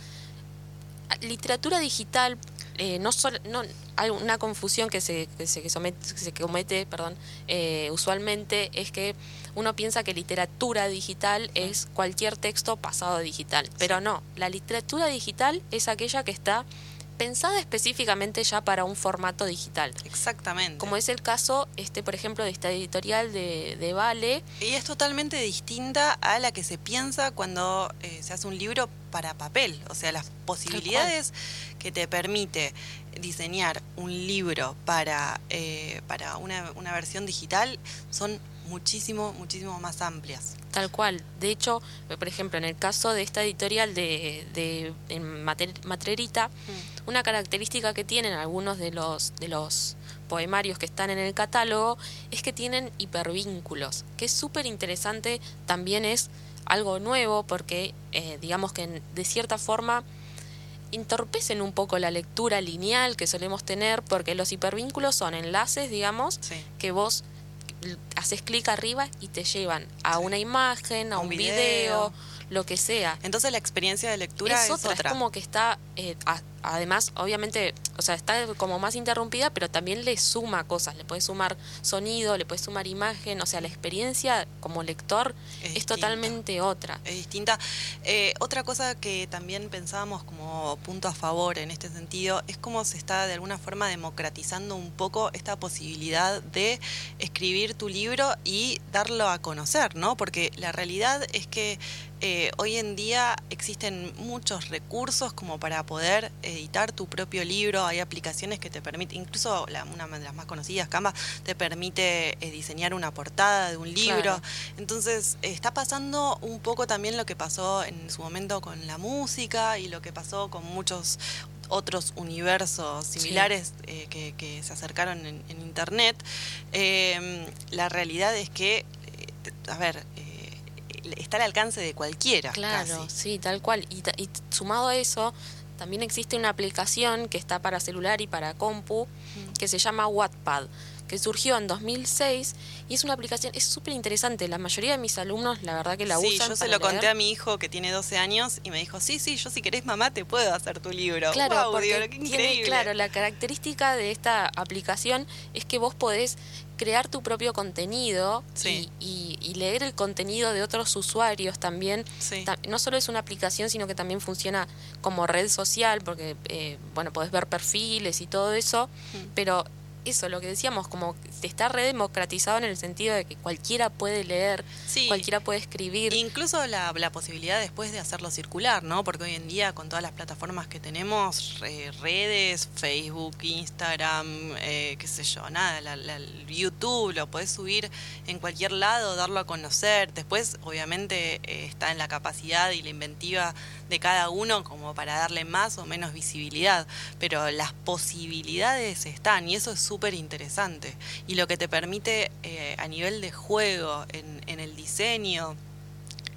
Literatura digital, eh, no solo, no, hay una confusión que se, que se, que somete- que se comete perdón, eh, usualmente es que uno piensa que literatura digital es cualquier texto pasado digital, pero no, la literatura digital es aquella que está pensada específicamente ya para un formato digital. Exactamente. Como es el caso, este, por ejemplo, de esta editorial de, de Vale, Y es totalmente distinta a la que se piensa cuando eh, se hace un libro para papel. O sea, las posibilidades que te permite diseñar un libro para, eh, para una, una versión digital son muchísimo, muchísimo más amplias. Tal cual. De hecho, por ejemplo, en el caso de esta editorial de, de Mater- Matrerita, una característica que tienen algunos de los, de los poemarios que están en el catálogo es que tienen hipervínculos, que es súper interesante, también es algo nuevo porque eh, digamos que de cierta forma entorpecen un poco la lectura lineal que solemos tener porque los hipervínculos son enlaces, digamos, Sí. que vos haces clic arriba y te llevan a Sí. una imagen, a Un un, video. video, lo que sea. Entonces la experiencia de lectura es, es otra, otra. es como que está, eh, a- además, obviamente, o sea, está como más interrumpida, pero también le suma cosas, le puedes sumar sonido, le puedes sumar imagen, o sea, la experiencia como lector Es totalmente otra. es distinta. Eh, otra cosa que también pensábamos como punto a favor en este sentido es cómo se está de alguna forma democratizando un poco esta posibilidad de escribir tu libro y darlo a conocer, ¿no? Porque la realidad es que eh, hoy en día existen muchos recursos como para poder editar tu propio libro. Hay aplicaciones que te permiten, incluso la- una de las más conocidas, Canva, te permite eh, diseñar una portada de un libro. Claro. Entonces, está pasando un poco también lo que pasó en su momento con la música y lo que pasó con muchos otros universos similares eh, que, que se acercaron en, en Internet. Eh, la realidad es que, eh, a ver, eh, está al alcance de cualquiera. Claro, casi. sí, tal cual. Y, y sumado a eso, también existe una aplicación que está para celular y para compu que se llama Wattpad, que surgió en 2006 y es una aplicación, es súper interesante. La mayoría de mis alumnos, la verdad que la sí, usan. yo se lo conté a mi hijo que tiene 12 años y me dijo, sí, sí, yo si querés mamá te puedo hacer tu libro. Claro, Guau, porque digo, qué tiene, increíble. claro, la característica de esta aplicación es que vos podés crear tu propio contenido Sí. y, y- y leer el contenido de otros usuarios también. Sí. No solo es una aplicación, sino que también funciona como red social, porque, eh, bueno, podés ver perfiles y todo eso, Mm. pero eso, lo que decíamos, como está redemocratizado en el sentido de que cualquiera puede leer, Sí. cualquiera puede escribir. Incluso la, la posibilidad después de hacerlo circular, ¿no? Porque hoy en día con todas las plataformas que tenemos, re- redes, Facebook, Instagram, eh, qué sé yo, nada, la- YouTube, lo podés subir en cualquier lado, darlo a conocer. Después, obviamente, eh, está en la capacidad y la inventiva de cada uno como para darle más o menos visibilidad. Pero las posibilidades están y eso es súper interesante. Y lo que te permite eh, a nivel de juego, en, en el diseño,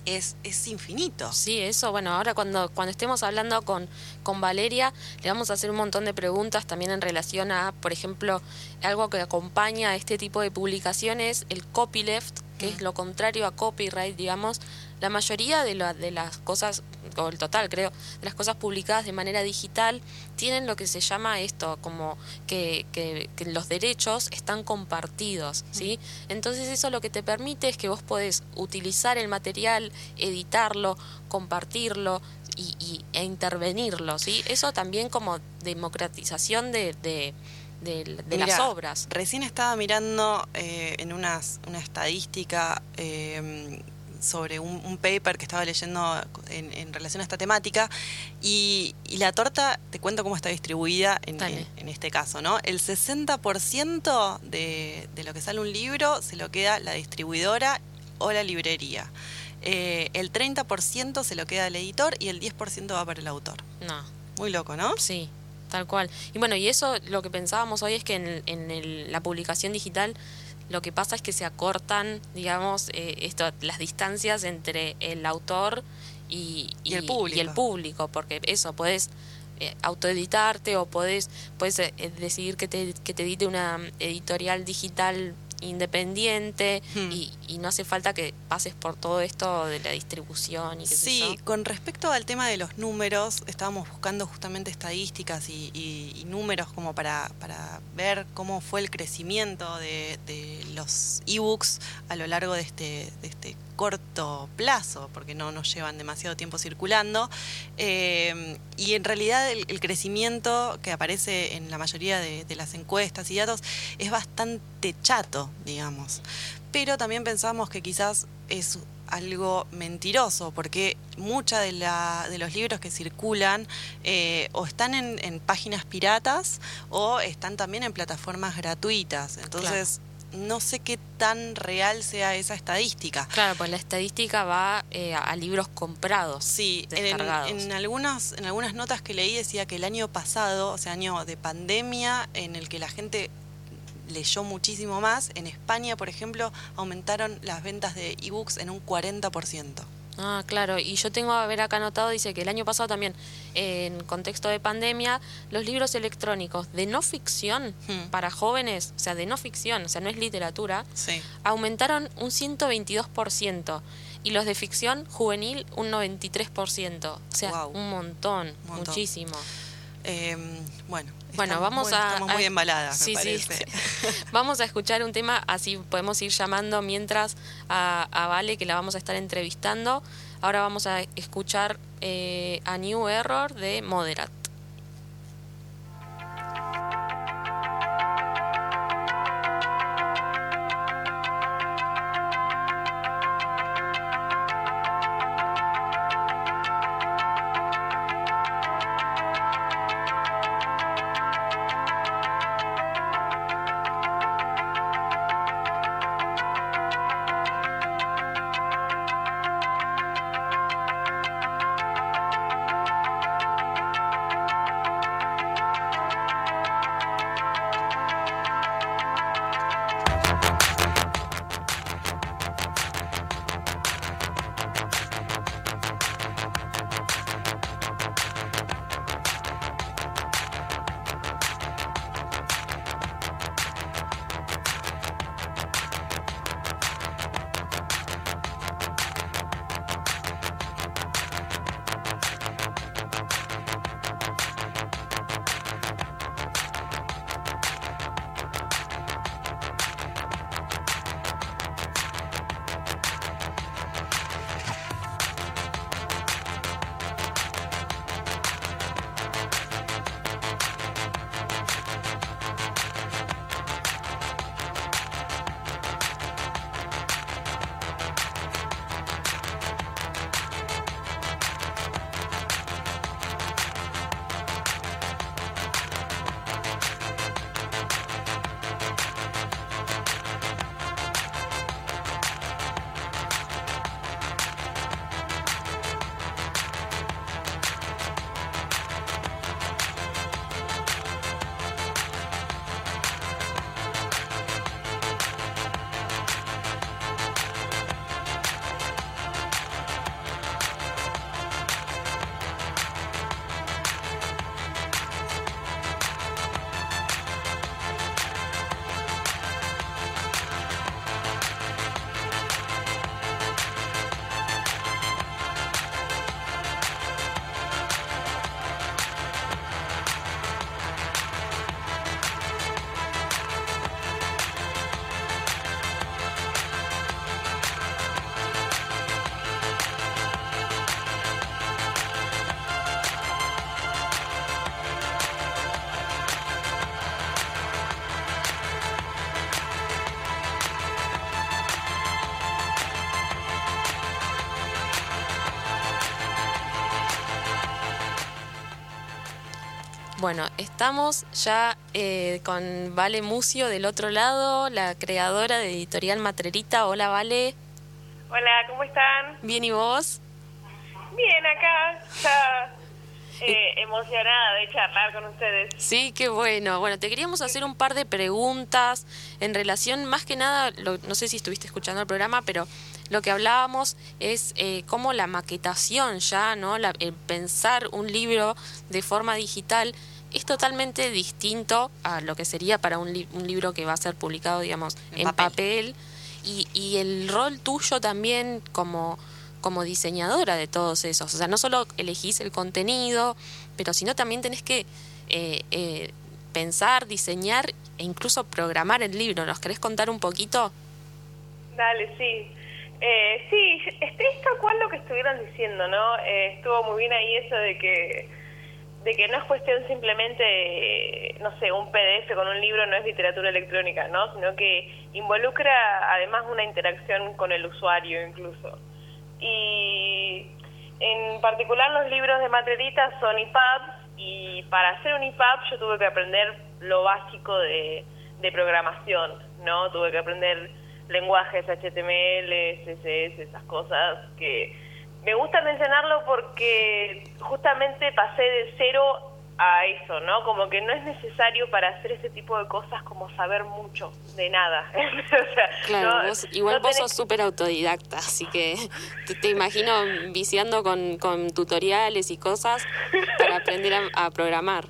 es, es infinito. Sí, eso, bueno, ahora cuando, cuando estemos hablando con, con Valeria, le vamos a hacer un montón de preguntas también en relación a, por ejemplo, algo que acompaña a este tipo de publicaciones, el copyleft, que es lo contrario a copyright, digamos. La mayoría de, la, de las cosas, o el total creo, de las cosas publicadas de manera digital tienen lo que se llama esto, como que, que, que los derechos están compartidos, ¿sí? Entonces eso lo que te permite es que vos podés utilizar el material, editarlo, compartirlo, y, y, e intervenirlo, ¿sí? Eso también como democratización de, de, de, de Mira, las obras. Recién estaba mirando eh, en unas, una estadística eh, sobre un, un, paper que estaba leyendo en, en, relación a esta temática y, y, la torta, te cuento cómo está distribuida en, en, en este caso, ¿no? El 60% de, de lo que sale un libro se lo queda la distribuidora o la librería. Eh, el 30% se lo queda el editor y el 10% va para el autor. No. Muy loco, ¿no? Sí, tal cual. Y bueno, y eso lo que pensábamos hoy es que en, en el, la publicación digital lo que pasa es que se acortan, digamos, eh, esto, las distancias entre el autor y, y, y, el, público. y el público, porque eso, puedes eh, autoeditarte o puedes, puedes eh, decidir que te, que te edite una editorial digital independiente hmm. y, y, no hace falta que pases por todo esto de la distribución y qué Sí, sé yo. con respecto al tema de los números, estábamos buscando justamente estadísticas y, y, y números como para, para, ver cómo fue el crecimiento de, de los ebooks a lo largo de este, de este corto plazo, porque no nos llevan demasiado tiempo circulando. Eh, y en realidad el, crecimiento que aparece en la mayoría de, las encuestas y datos es bastante chato, digamos. Pero también pensamos que quizás es algo mentiroso, porque muchos de, de los libros que circulan eh, o están en, en, páginas piratas o están también en plataformas gratuitas. Entonces, no sé qué tan real sea esa estadística. Claro, pues la estadística va eh, a libros comprados. Sí, en, en, algunas, en algunas notas que leí decía que el año pasado, o sea, año de pandemia, en el que la gente leyó muchísimo más, en España, por ejemplo, aumentaron las ventas de ebooks en un 40%. Ah, claro, y yo tengo a ver acá anotado, dice que el año pasado también, en contexto de pandemia, los libros electrónicos de no ficción hmm. para jóvenes, o sea, de no ficción, o sea, no es literatura, sí. aumentaron un 122%, y los de ficción juvenil un 93%, o sea, wow. un, montón, un montón, muchísimo. Eh, bueno, bueno, vamos muy, a. Estamos muy embaladas, sí, me parece. Sí. *laughs* vamos a escuchar un tema, así podemos ir llamando mientras a, a, Vale, que la vamos a estar entrevistando. Ahora vamos a escuchar eh, a New Error de Moderat. Bueno, estamos ya eh, con Vale Mucio del otro lado, la creadora de Editorial Matrerita. Hola, Vale. Hola, ¿cómo están? Bien, ¿y vos? Bien, acá, ya *laughs* eh, emocionada de charlar con ustedes. Sí, qué bueno. Bueno, te queríamos hacer un par de preguntas en relación, más que nada, lo- no sé si estuviste escuchando el programa, pero lo que hablábamos es eh, cómo la maquetación ya, ¿no? La- el pensar un libro de forma digital es totalmente distinto a lo que sería para un, li- un libro que va a ser publicado, digamos, En en, papel. papel. Y, y el rol tuyo también como, como diseñadora de todos esos. O sea, no solo elegís el contenido, pero sino también tenés que eh, eh, pensar, diseñar e incluso programar el libro. ¿Nos querés contar un poquito? Dale, sí. Eh, sí, es, es cual lo que estuvieron diciendo, ¿no? Eh, estuvo muy bien ahí eso de que de que no es cuestión simplemente, no sé, un PDF con un libro no es literatura electrónica, ¿no? Sino que involucra además una interacción con el usuario incluso. Y en particular los libros de Matrerita son EPUBs y para hacer un EPUB yo tuve que aprender lo básico de programación, ¿no? Tuve que aprender lenguajes HTML, CSS, esas cosas que me gusta mencionarlo porque justamente pasé de cero a eso, ¿no? Como que no es necesario para hacer ese tipo de cosas como saber mucho de nada. *laughs* O sea, Claro, no- vos, igual no vos tenés- sos súper autodidacta, así que *laughs* te, te imagino viciando con, con tutoriales y cosas para aprender a, a programar.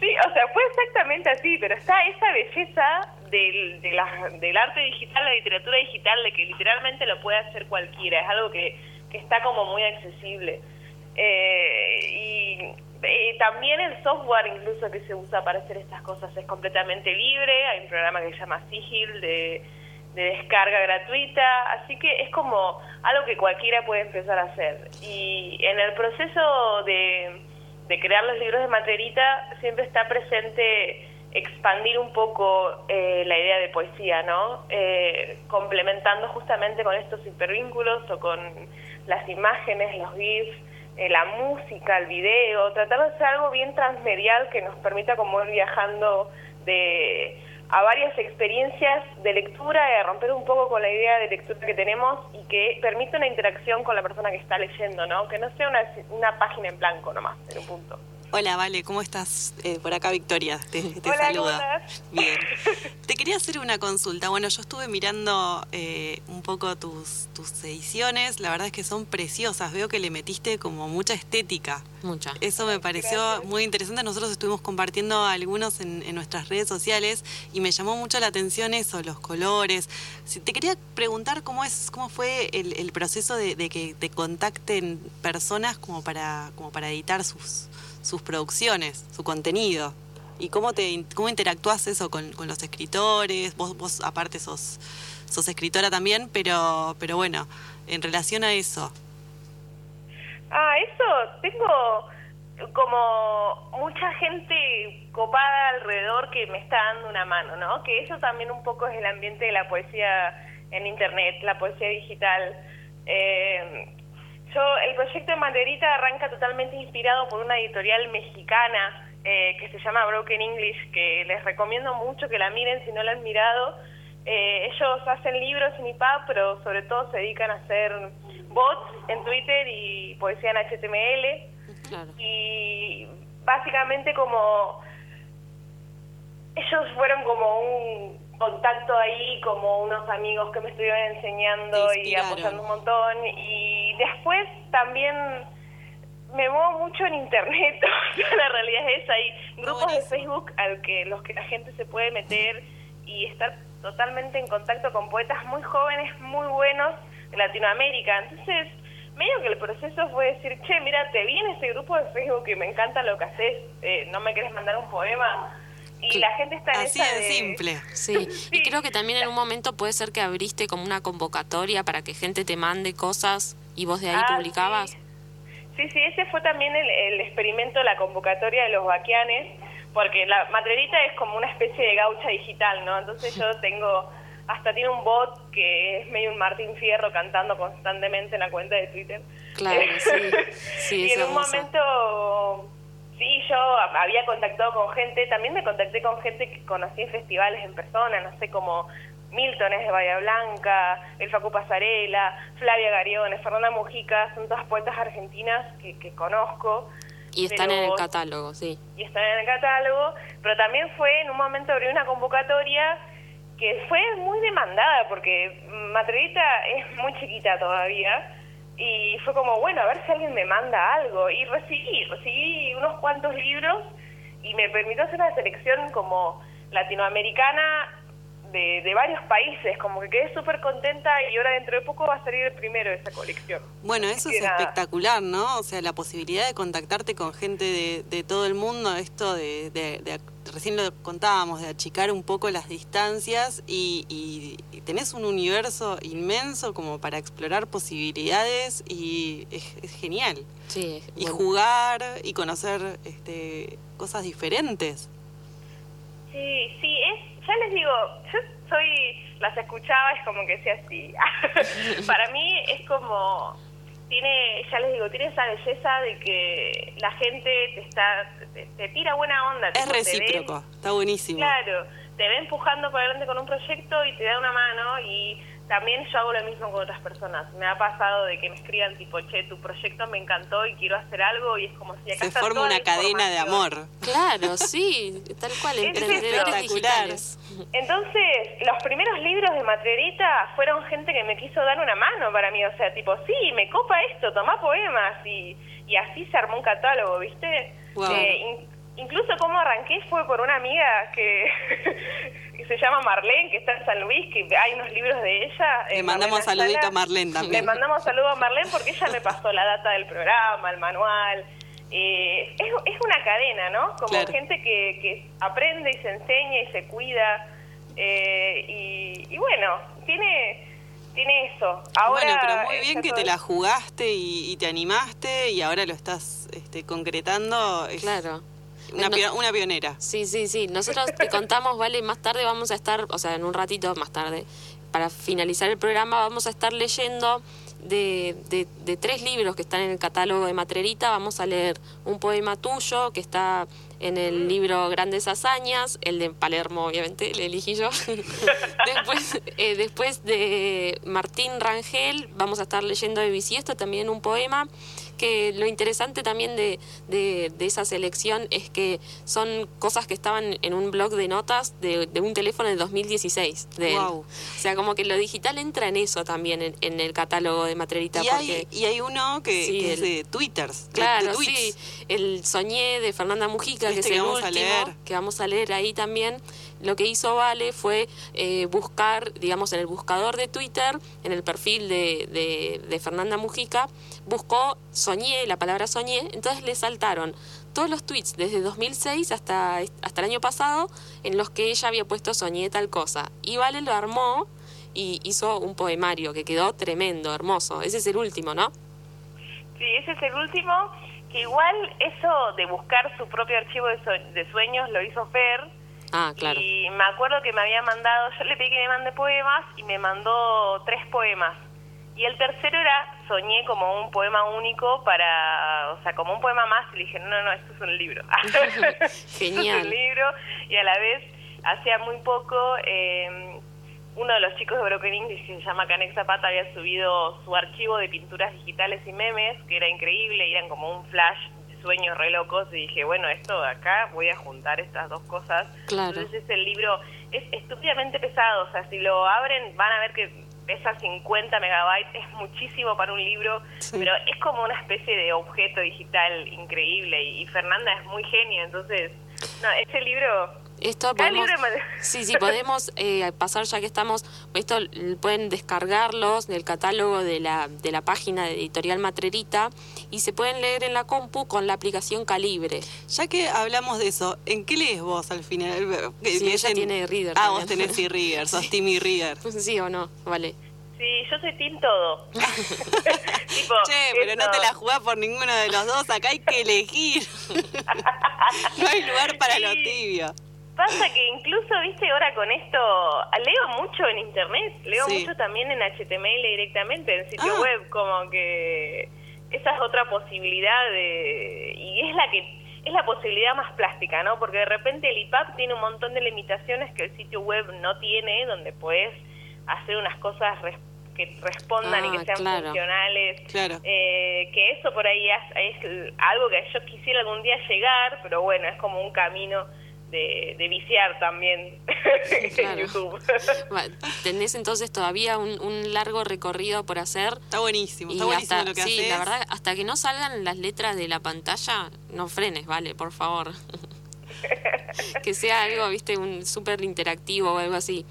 Sí, o sea, fue exactamente así, pero está esa belleza del, de la- del arte digital, la literatura digital, de que literalmente lo puede hacer cualquiera, es algo que, que está como muy accesible. Eh, y eh, también el software incluso que se usa para hacer estas cosas es completamente libre, hay un programa que se llama Sigil de, de descarga gratuita, así que es como algo que cualquiera puede empezar a hacer. Y en el proceso de, de crear los libros de Materita siempre está presente expandir un poco eh, la idea de poesía, ¿no? Eh, complementando justamente con estos hipervínculos o con las imágenes, los GIFs, eh, la música, el video, tratar de hacer algo bien transmedial que nos permita como ir viajando de a varias experiencias de lectura y a romper un poco con la idea de lectura que tenemos y que permita una interacción con la persona que está leyendo, ¿no? Que no sea una, una página en blanco nomás, en un punto. Hola, Vale, ¿cómo estás? Eh, por acá Victoria, te, te Hola. Bien. *laughs* Te quería hacer una consulta. Bueno, yo estuve mirando eh, un poco tus, tus ediciones, la verdad es que son preciosas, veo que le metiste como mucha estética. Mucha. Eso me pareció muy interesante. Nosotros estuvimos compartiendo algunos en, en nuestras redes sociales y me llamó mucho la atención eso, los colores. Si- te quería preguntar cómo es, cómo fue el, el proceso de, de que te contacten personas como para, como para editar sus, sus producciones, su contenido. ¿Y cómo te cómo interactúas eso con, con los escritores? Vos, vos aparte sos, sos escritora también, pero, pero bueno, en relación a eso. Ah, eso, tengo como mucha gente copada alrededor que me está dando una mano, ¿no? Que eso también un poco es el ambiente de la poesía en Internet, la poesía digital. Eh, yo, el proyecto de Maderita arranca totalmente inspirado por una editorial mexicana eh, que se llama Broken English, que les recomiendo mucho que la miren si no la han mirado. Eh, ellos hacen libros en IPAB, pero sobre todo se dedican a hacer bots en Twitter y poesía en HTML. Claro. Y básicamente como ellos fueron como un contacto ahí, como unos amigos que me estuvieron enseñando y apoyando un montón. Y después también me muevo mucho en internet, *laughs* la realidad es esa, hay grupos de. Facebook al que los que la gente se puede meter y estar totalmente en contacto con poetas muy jóvenes, muy buenos de Latinoamérica. Entonces, medio que el proceso fue decir, che, mira, te vi en ese grupo de Facebook y me encanta lo que haces, eh, ¿no me querés mandar un poema? Y la gente está en Así esa de de- simple. Sí, *laughs* y creo que también en un momento puede ser que abriste como una convocatoria para que gente te mande cosas y vos de ahí Ah, publicabas. Sí. sí, sí, ese fue también el, el experimento, la convocatoria de los vaquianes, porque la matrerita es como una especie de gaucha digital, ¿no? Entonces yo *laughs* tengo, hasta tiene un bot que es medio un Martín Fierro cantando constantemente en la cuenta de Twitter. Claro, sí, *laughs* sí, y en un momento Sí, yo había contactado con gente, también me contacté con gente que conocí en festivales en persona, no sé, como Milton es de Bahía Blanca, el Facu Pasarela, Flavia Gariones, Fernanda Mujica, son todas poetas argentinas que, que conozco. Y están en el catálogo, sí. Y están en el catálogo, pero también fue, en un momento abrí una convocatoria que fue muy demandada, porque Matrelita es muy chiquita todavía, y fue como, bueno, a ver si alguien me manda algo. Y recibí, recibí unos cuantos libros y me permitió hacer una selección como latinoamericana de, de varios países, como que quedé súper contenta y ahora dentro de poco va a salir el primero de esa colección. Bueno, eso es nada. espectacular, ¿no? O sea, la posibilidad de contactarte con gente de, de todo el mundo, esto de, de- de- recién lo contábamos, de achicar un poco las distancias y, y- y tenés un universo inmenso como para explorar posibilidades y es, es genial. Sí, Y bueno. jugar y conocer este, cosas diferentes. Sí, sí, es, ya les digo, yo soy, las escuchaba, es como que sea así. *laughs* Para mí es como, tiene, ya les digo, tiene esa belleza de que la gente te está, te, te tira buena onda. Es tipo, te ve- recíproco, está buenísimo. Claro, te ve empujando para adelante con un proyecto y te da una mano y también yo hago lo mismo con otras personas. Me ha pasado de que me escriban tipo, che, tu proyecto me encantó y quiero hacer algo y es como si acá Se está forma toda una cadena de amor. Claro, sí, tal cual, Es emprendedores digitales. Entonces, los primeros libros de Matrerita fueron gente que me quiso dar una mano para mí, o sea, tipo, sí, me copa esto, toma poemas y, y así se armó un catálogo, ¿viste? Wow. Eh, in- incluso como arranqué fue por una amiga que, *laughs* que se llama Marlene, que está en San Luis, que hay unos libros de ella. Le eh, mandamos Marlene saludito a Marlene Le también. mandamos saludo a Marlene porque ella me pasó la data del programa, el manual. Eh, es, es una cadena, ¿no? Como Claro. gente que, que aprende y se enseña y se cuida. eh, y, y bueno, tiene, tiene eso. Ahora, bueno, pero muy bien que todo- te la jugaste y, y te animaste y ahora lo estás este, concretando. Es Claro. Una, No- una pionera. Sí, sí, sí. Nosotros te contamos, vale, más tarde vamos a estar, o sea, en un ratito más tarde, para finalizar el programa vamos a estar leyendo de, de, de tres libros que están en el catálogo de Matrerita. Vamos a leer un poema tuyo que está en el libro Grandes Hazañas, el de Palermo, obviamente, le elegí yo. *laughs* después, eh, después de Martín Rangel, vamos a estar leyendo de Bisiesto también un poema que lo interesante también de, de, de esa selección es que son cosas que estaban en un blog de notas de, de un teléfono de 2016. De. Guau. O sea, como que lo digital entra en eso también, en, en el catálogo de Matrerita. Y porque, hay, y hay uno que, Sí, que es de Twitters. de- Claro, de sí. El Soñé de Fernanda Mujica, que es que el vamos a último, leer. que vamos a leer ahí también. Lo que hizo Vale fue eh, buscar, digamos, en el buscador de Twitter, en el perfil de, de, Fernanda Mujica, buscó Soñé, la palabra Soñé, entonces le saltaron todos los tweets desde 2006 hasta, hasta el año pasado en los que ella había puesto Soñé tal cosa. Y Vale lo armó y hizo un poemario que quedó tremendo, hermoso. Ese es el último, ¿no? Sí, ese es el último, que igual eso de buscar su propio archivo de, sue- de sueños lo hizo Fer. Ah, claro. Y me acuerdo que me había mandado, yo le pedí que me mande poemas y me mandó tres poemas. Y el tercero era, soñé como un poema único para, o sea, como un poema más. Y le dije, no, no, no, esto es un libro. *laughs* Esto es *laughs* Genial. un libro. Y a la vez, hacía muy poco, eh, uno de los chicos de Broken English, que se llama Canex Zapata, había subido su archivo de pinturas digitales y memes, que era increíble, y eran como un flash sueños re locos, y dije, bueno, esto de acá voy a juntar estas dos cosas. Claro. Entonces el libro es estúpidamente pesado, o sea, si lo abren van a ver que pesa 50 megabytes, es muchísimo para un libro, Sí. pero es como una especie de objeto digital increíble, y, y Fernanda es muy genia, entonces, no, ese libro... Esto podemos, sí, sí, podemos eh, pasar ya que estamos, esto pueden descargarlos del catálogo de la, de la página de Editorial Matrerita y se pueden leer en la compu con la aplicación Calibre. Ya que hablamos de eso, ¿en qué lees vos al final? Que Sí, ella en- tiene Reader Ah, también. vos tenés e-reader, sos Timmy Reader. ¿Sí o no? Vale. Sí, yo soy team todo. *laughs* tipo, Che, pero no te la jugás por ninguno de los dos, acá hay que elegir. *laughs* no hay lugar para lo Sí. tibio. Pasa que incluso, viste, ahora con esto, leo mucho en internet, leo Sí. mucho también en HTML directamente, en sitio Ah. web, como que esa es otra posibilidad de, y es la que es la posibilidad más plástica, ¿no? Porque de repente el IPAP tiene un montón de limitaciones que el sitio web no tiene, donde puedes hacer unas cosas que respondan y que Ah, sean claro. funcionales. Claro. Eh, que eso por ahí es, es algo que yo quisiera algún día llegar, pero bueno, es como un camino de, de viciar también *laughs* en Claro. YouTube. Tenés entonces todavía un, un largo recorrido por hacer. Está buenísimo, Y está buenísimo hasta, lo que sí, haces. la verdad, hasta que no salgan las letras de la pantalla, no frenes, vale, por favor. *laughs* que sea algo, viste, un súper interactivo o algo así.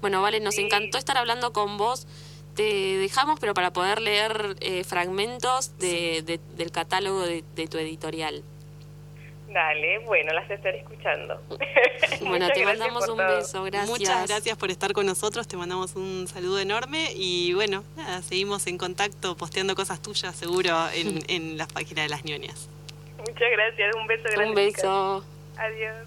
Bueno, vale, nos Sí. encantó estar hablando con vos. Te dejamos, pero para poder leer eh, fragmentos de, de- del catálogo de, de tu editorial. Dale, bueno, las estaré escuchando. *laughs* Bueno, Muchas te gracias mandamos por un todo. beso, gracias. Muchas gracias por estar con nosotros, te mandamos un saludo enorme y bueno, nada, seguimos en contacto posteando cosas tuyas seguro en, *laughs* en las páginas de las ñoñas. Muchas gracias, un beso grande. Un beso. Adiós.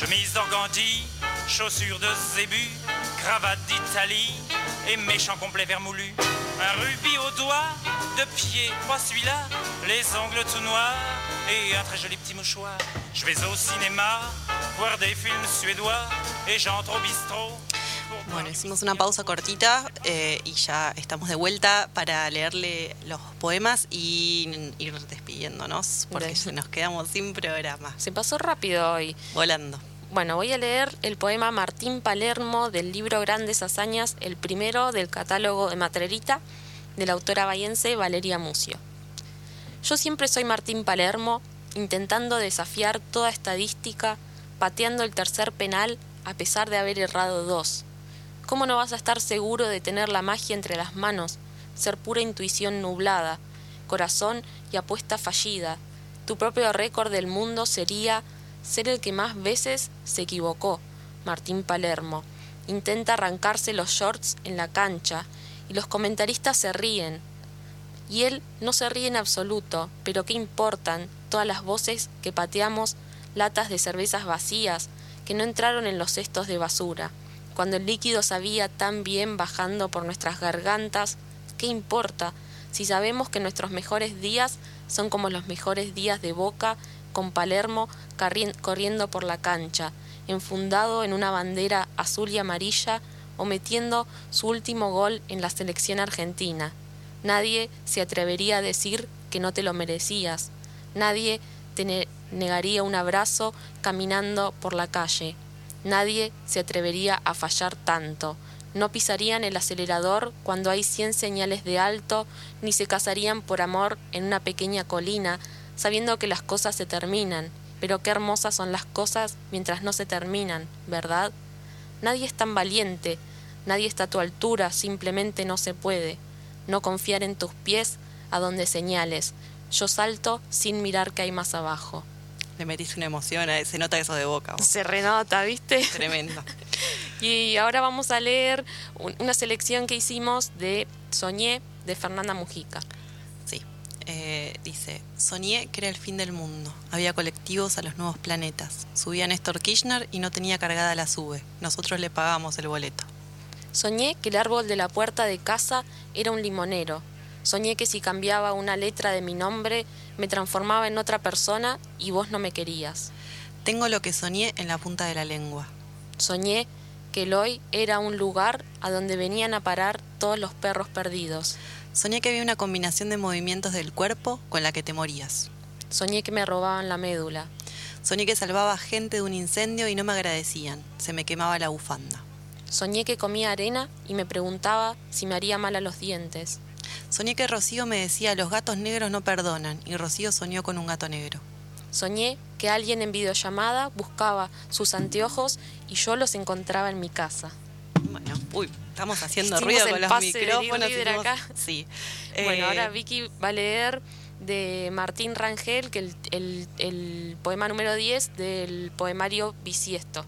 Chemise d'organdi, chaussures de zébu, cravate d'Italie et méchant complet vermoulu. Un rubis au doigt, de pied, pas celui-là, les ongles tout noirs et un très joli petit mouchoir. Je vais au cinéma, voir des films suédois et j'entre au bistrot. Bueno, hicimos una au pausa cortita eh, y ya estamos de vuelta para leerle los poemas y ir despidiéndonos porque nos quedamos sin programa, Se pasó rápido hoy. volando. Bueno, voy a leer el poema Martín Palermo del libro Grandes Hazañas, el primero del catálogo de Matrerita, de la autora bahiense Valeria Mucio. Yo siempre soy Martín Palermo, intentando desafiar toda estadística, pateando el tercer penal a pesar de haber errado dos. ¿Cómo no vas a estar seguro de tener la magia entre las manos, ser pura intuición nublada, corazón y apuesta fallida? Tu propio récord del mundo sería ser el que más veces se equivocó, Martín Palermo. Intenta arrancarse los shorts en la cancha y los comentaristas se ríen. Y él no se ríe en absoluto, pero ¿qué importan todas las voces que pateamos latas de cervezas vacías que no entraron en los cestos de basura? Cuando el líquido sabía tan bien bajando por nuestras gargantas, ¿qué importa si sabemos que nuestros mejores días son como los mejores días de Boca con Palermo corriendo por la cancha, enfundado en una bandera azul y amarilla o metiendo su último gol en la selección argentina? Nadie se atrevería a decir que no te lo merecías. Nadie te ne- negaría un abrazo caminando por la calle. Nadie se atrevería a fallar tanto. No pisarían el acelerador cuando hay cien señales de alto, ni se casarían por amor en una pequeña colina, sabiendo que las cosas se terminan. Pero qué hermosas son las cosas mientras no se terminan, ¿verdad? Nadie es tan valiente, nadie está a tu altura, simplemente no se puede. No confiar en tus pies a donde señales. Yo salto sin mirar qué hay más abajo. Le metiste una emoción, a- se nota eso de boca. vos. Se renota, ¿viste? Tremendo. *laughs* Y ahora vamos a leer un- una selección que hicimos de Soñé de Fernanda Mujica. Eh, dice, soñé que era el fin del mundo. Había colectivos a los nuevos planetas. Subía Néstor Kirchner y no tenía cargada la sube. Nosotros le pagamos el boleto. Soñé que el árbol de la puerta de casa era un limonero. Soñé que si cambiaba una letra de mi nombre me transformaba en otra persona y vos no me querías. Tengo lo que soñé en la punta de la lengua. Soñé que el hoy era un lugar a donde venían a parar todos los perros perdidos. Soñé que había una combinación de movimientos del cuerpo con la que te morías. Soñé que me robaban la médula. Soñé que salvaba gente de un incendio y no me agradecían. Se me quemaba la bufanda. Soñé que comía arena y me preguntaba si me haría mal a los dientes. Soñé que Rocío me decía, los gatos negros no perdonan, y Rocío soñó con un gato negro. Soñé que alguien en videollamada buscaba sus anteojos y yo los encontraba en mi casa. Bueno, uy, estamos haciendo Hicimos ruido con los micrófonos. líder hicimos- acá. Sí. Bueno, Eh, ahora Vicky va a leer de Martín Rangel, que el, el- el poema número 10 del poemario Bisiesto.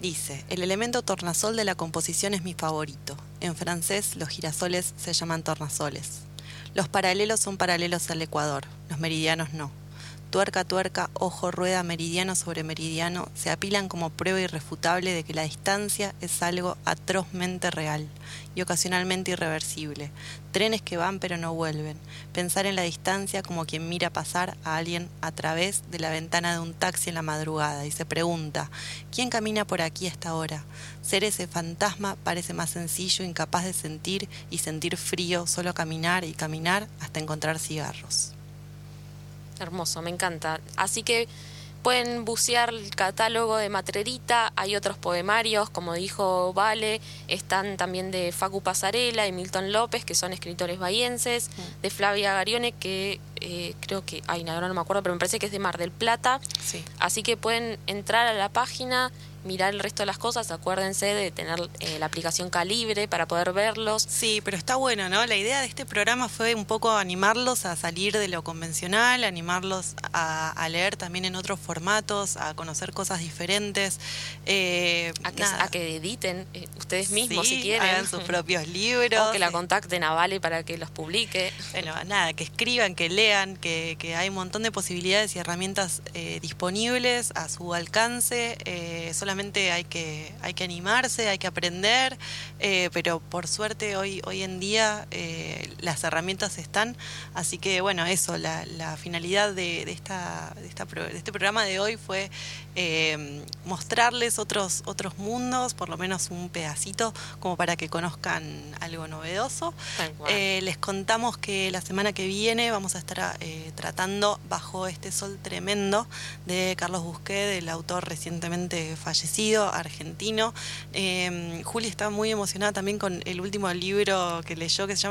Dice, el elemento tornasol de la composición es mi favorito. En francés los girasoles se llaman tornasoles. Los paralelos son paralelos al ecuador, los meridianos no. Tuerca, tuerca, ojo, rueda, meridiano sobre meridiano se apilan como prueba irrefutable de que la distancia es algo atrozmente real y ocasionalmente irreversible. Trenes que van pero no vuelven. Pensar en la distancia como quien mira pasar a alguien a través de la ventana de un taxi en la madrugada y se pregunta, ¿quién camina por aquí a esta hora? Ser ese fantasma parece más sencillo, incapaz de sentir y sentir frío, solo caminar y caminar hasta encontrar cigarros. Hermoso, me encanta. Así que pueden bucear el catálogo de Matrerita, hay otros poemarios, como dijo Vale, están también de Facu Pasarela y Milton López, que son escritores bahienses, de Flavia Garione, que eh, creo que, ay, no, ahora no me acuerdo, pero me parece que es de Mar del Plata. Sí. Así que pueden entrar a la página, mirar el resto de las cosas, acuérdense de tener eh, la aplicación Calibre para poder verlos. Sí, pero está bueno, ¿no? La idea de este programa fue un poco animarlos a salir de lo convencional, animarlos a, a leer también en otros formatos, a conocer cosas diferentes. Eh, A que, nada. a que editen eh, ustedes mismos Sí, si quieren. hagan sus propios *laughs* libros. O que la contacten a Vale para que los publique. Bueno, nada, que escriban, que lean, que, que hay un montón de posibilidades y herramientas disponibles a su alcance. Hay que, hay que animarse, hay que aprender, eh, pero por suerte hoy, hoy en día eh, las herramientas están. Así que bueno, eso, la, la finalidad de, de esta, de, esta pro- de este programa de hoy fue eh, mostrarles otros, otros mundos, por lo menos un pedacito, como para que conozcan algo novedoso. Les contamos que la semana que viene vamos a estar tratando Bajo este sol tremendo de Carlos Busquet, el autor recientemente argentino. Eh, Juli está muy emocionada también con el último libro que leyó que se llama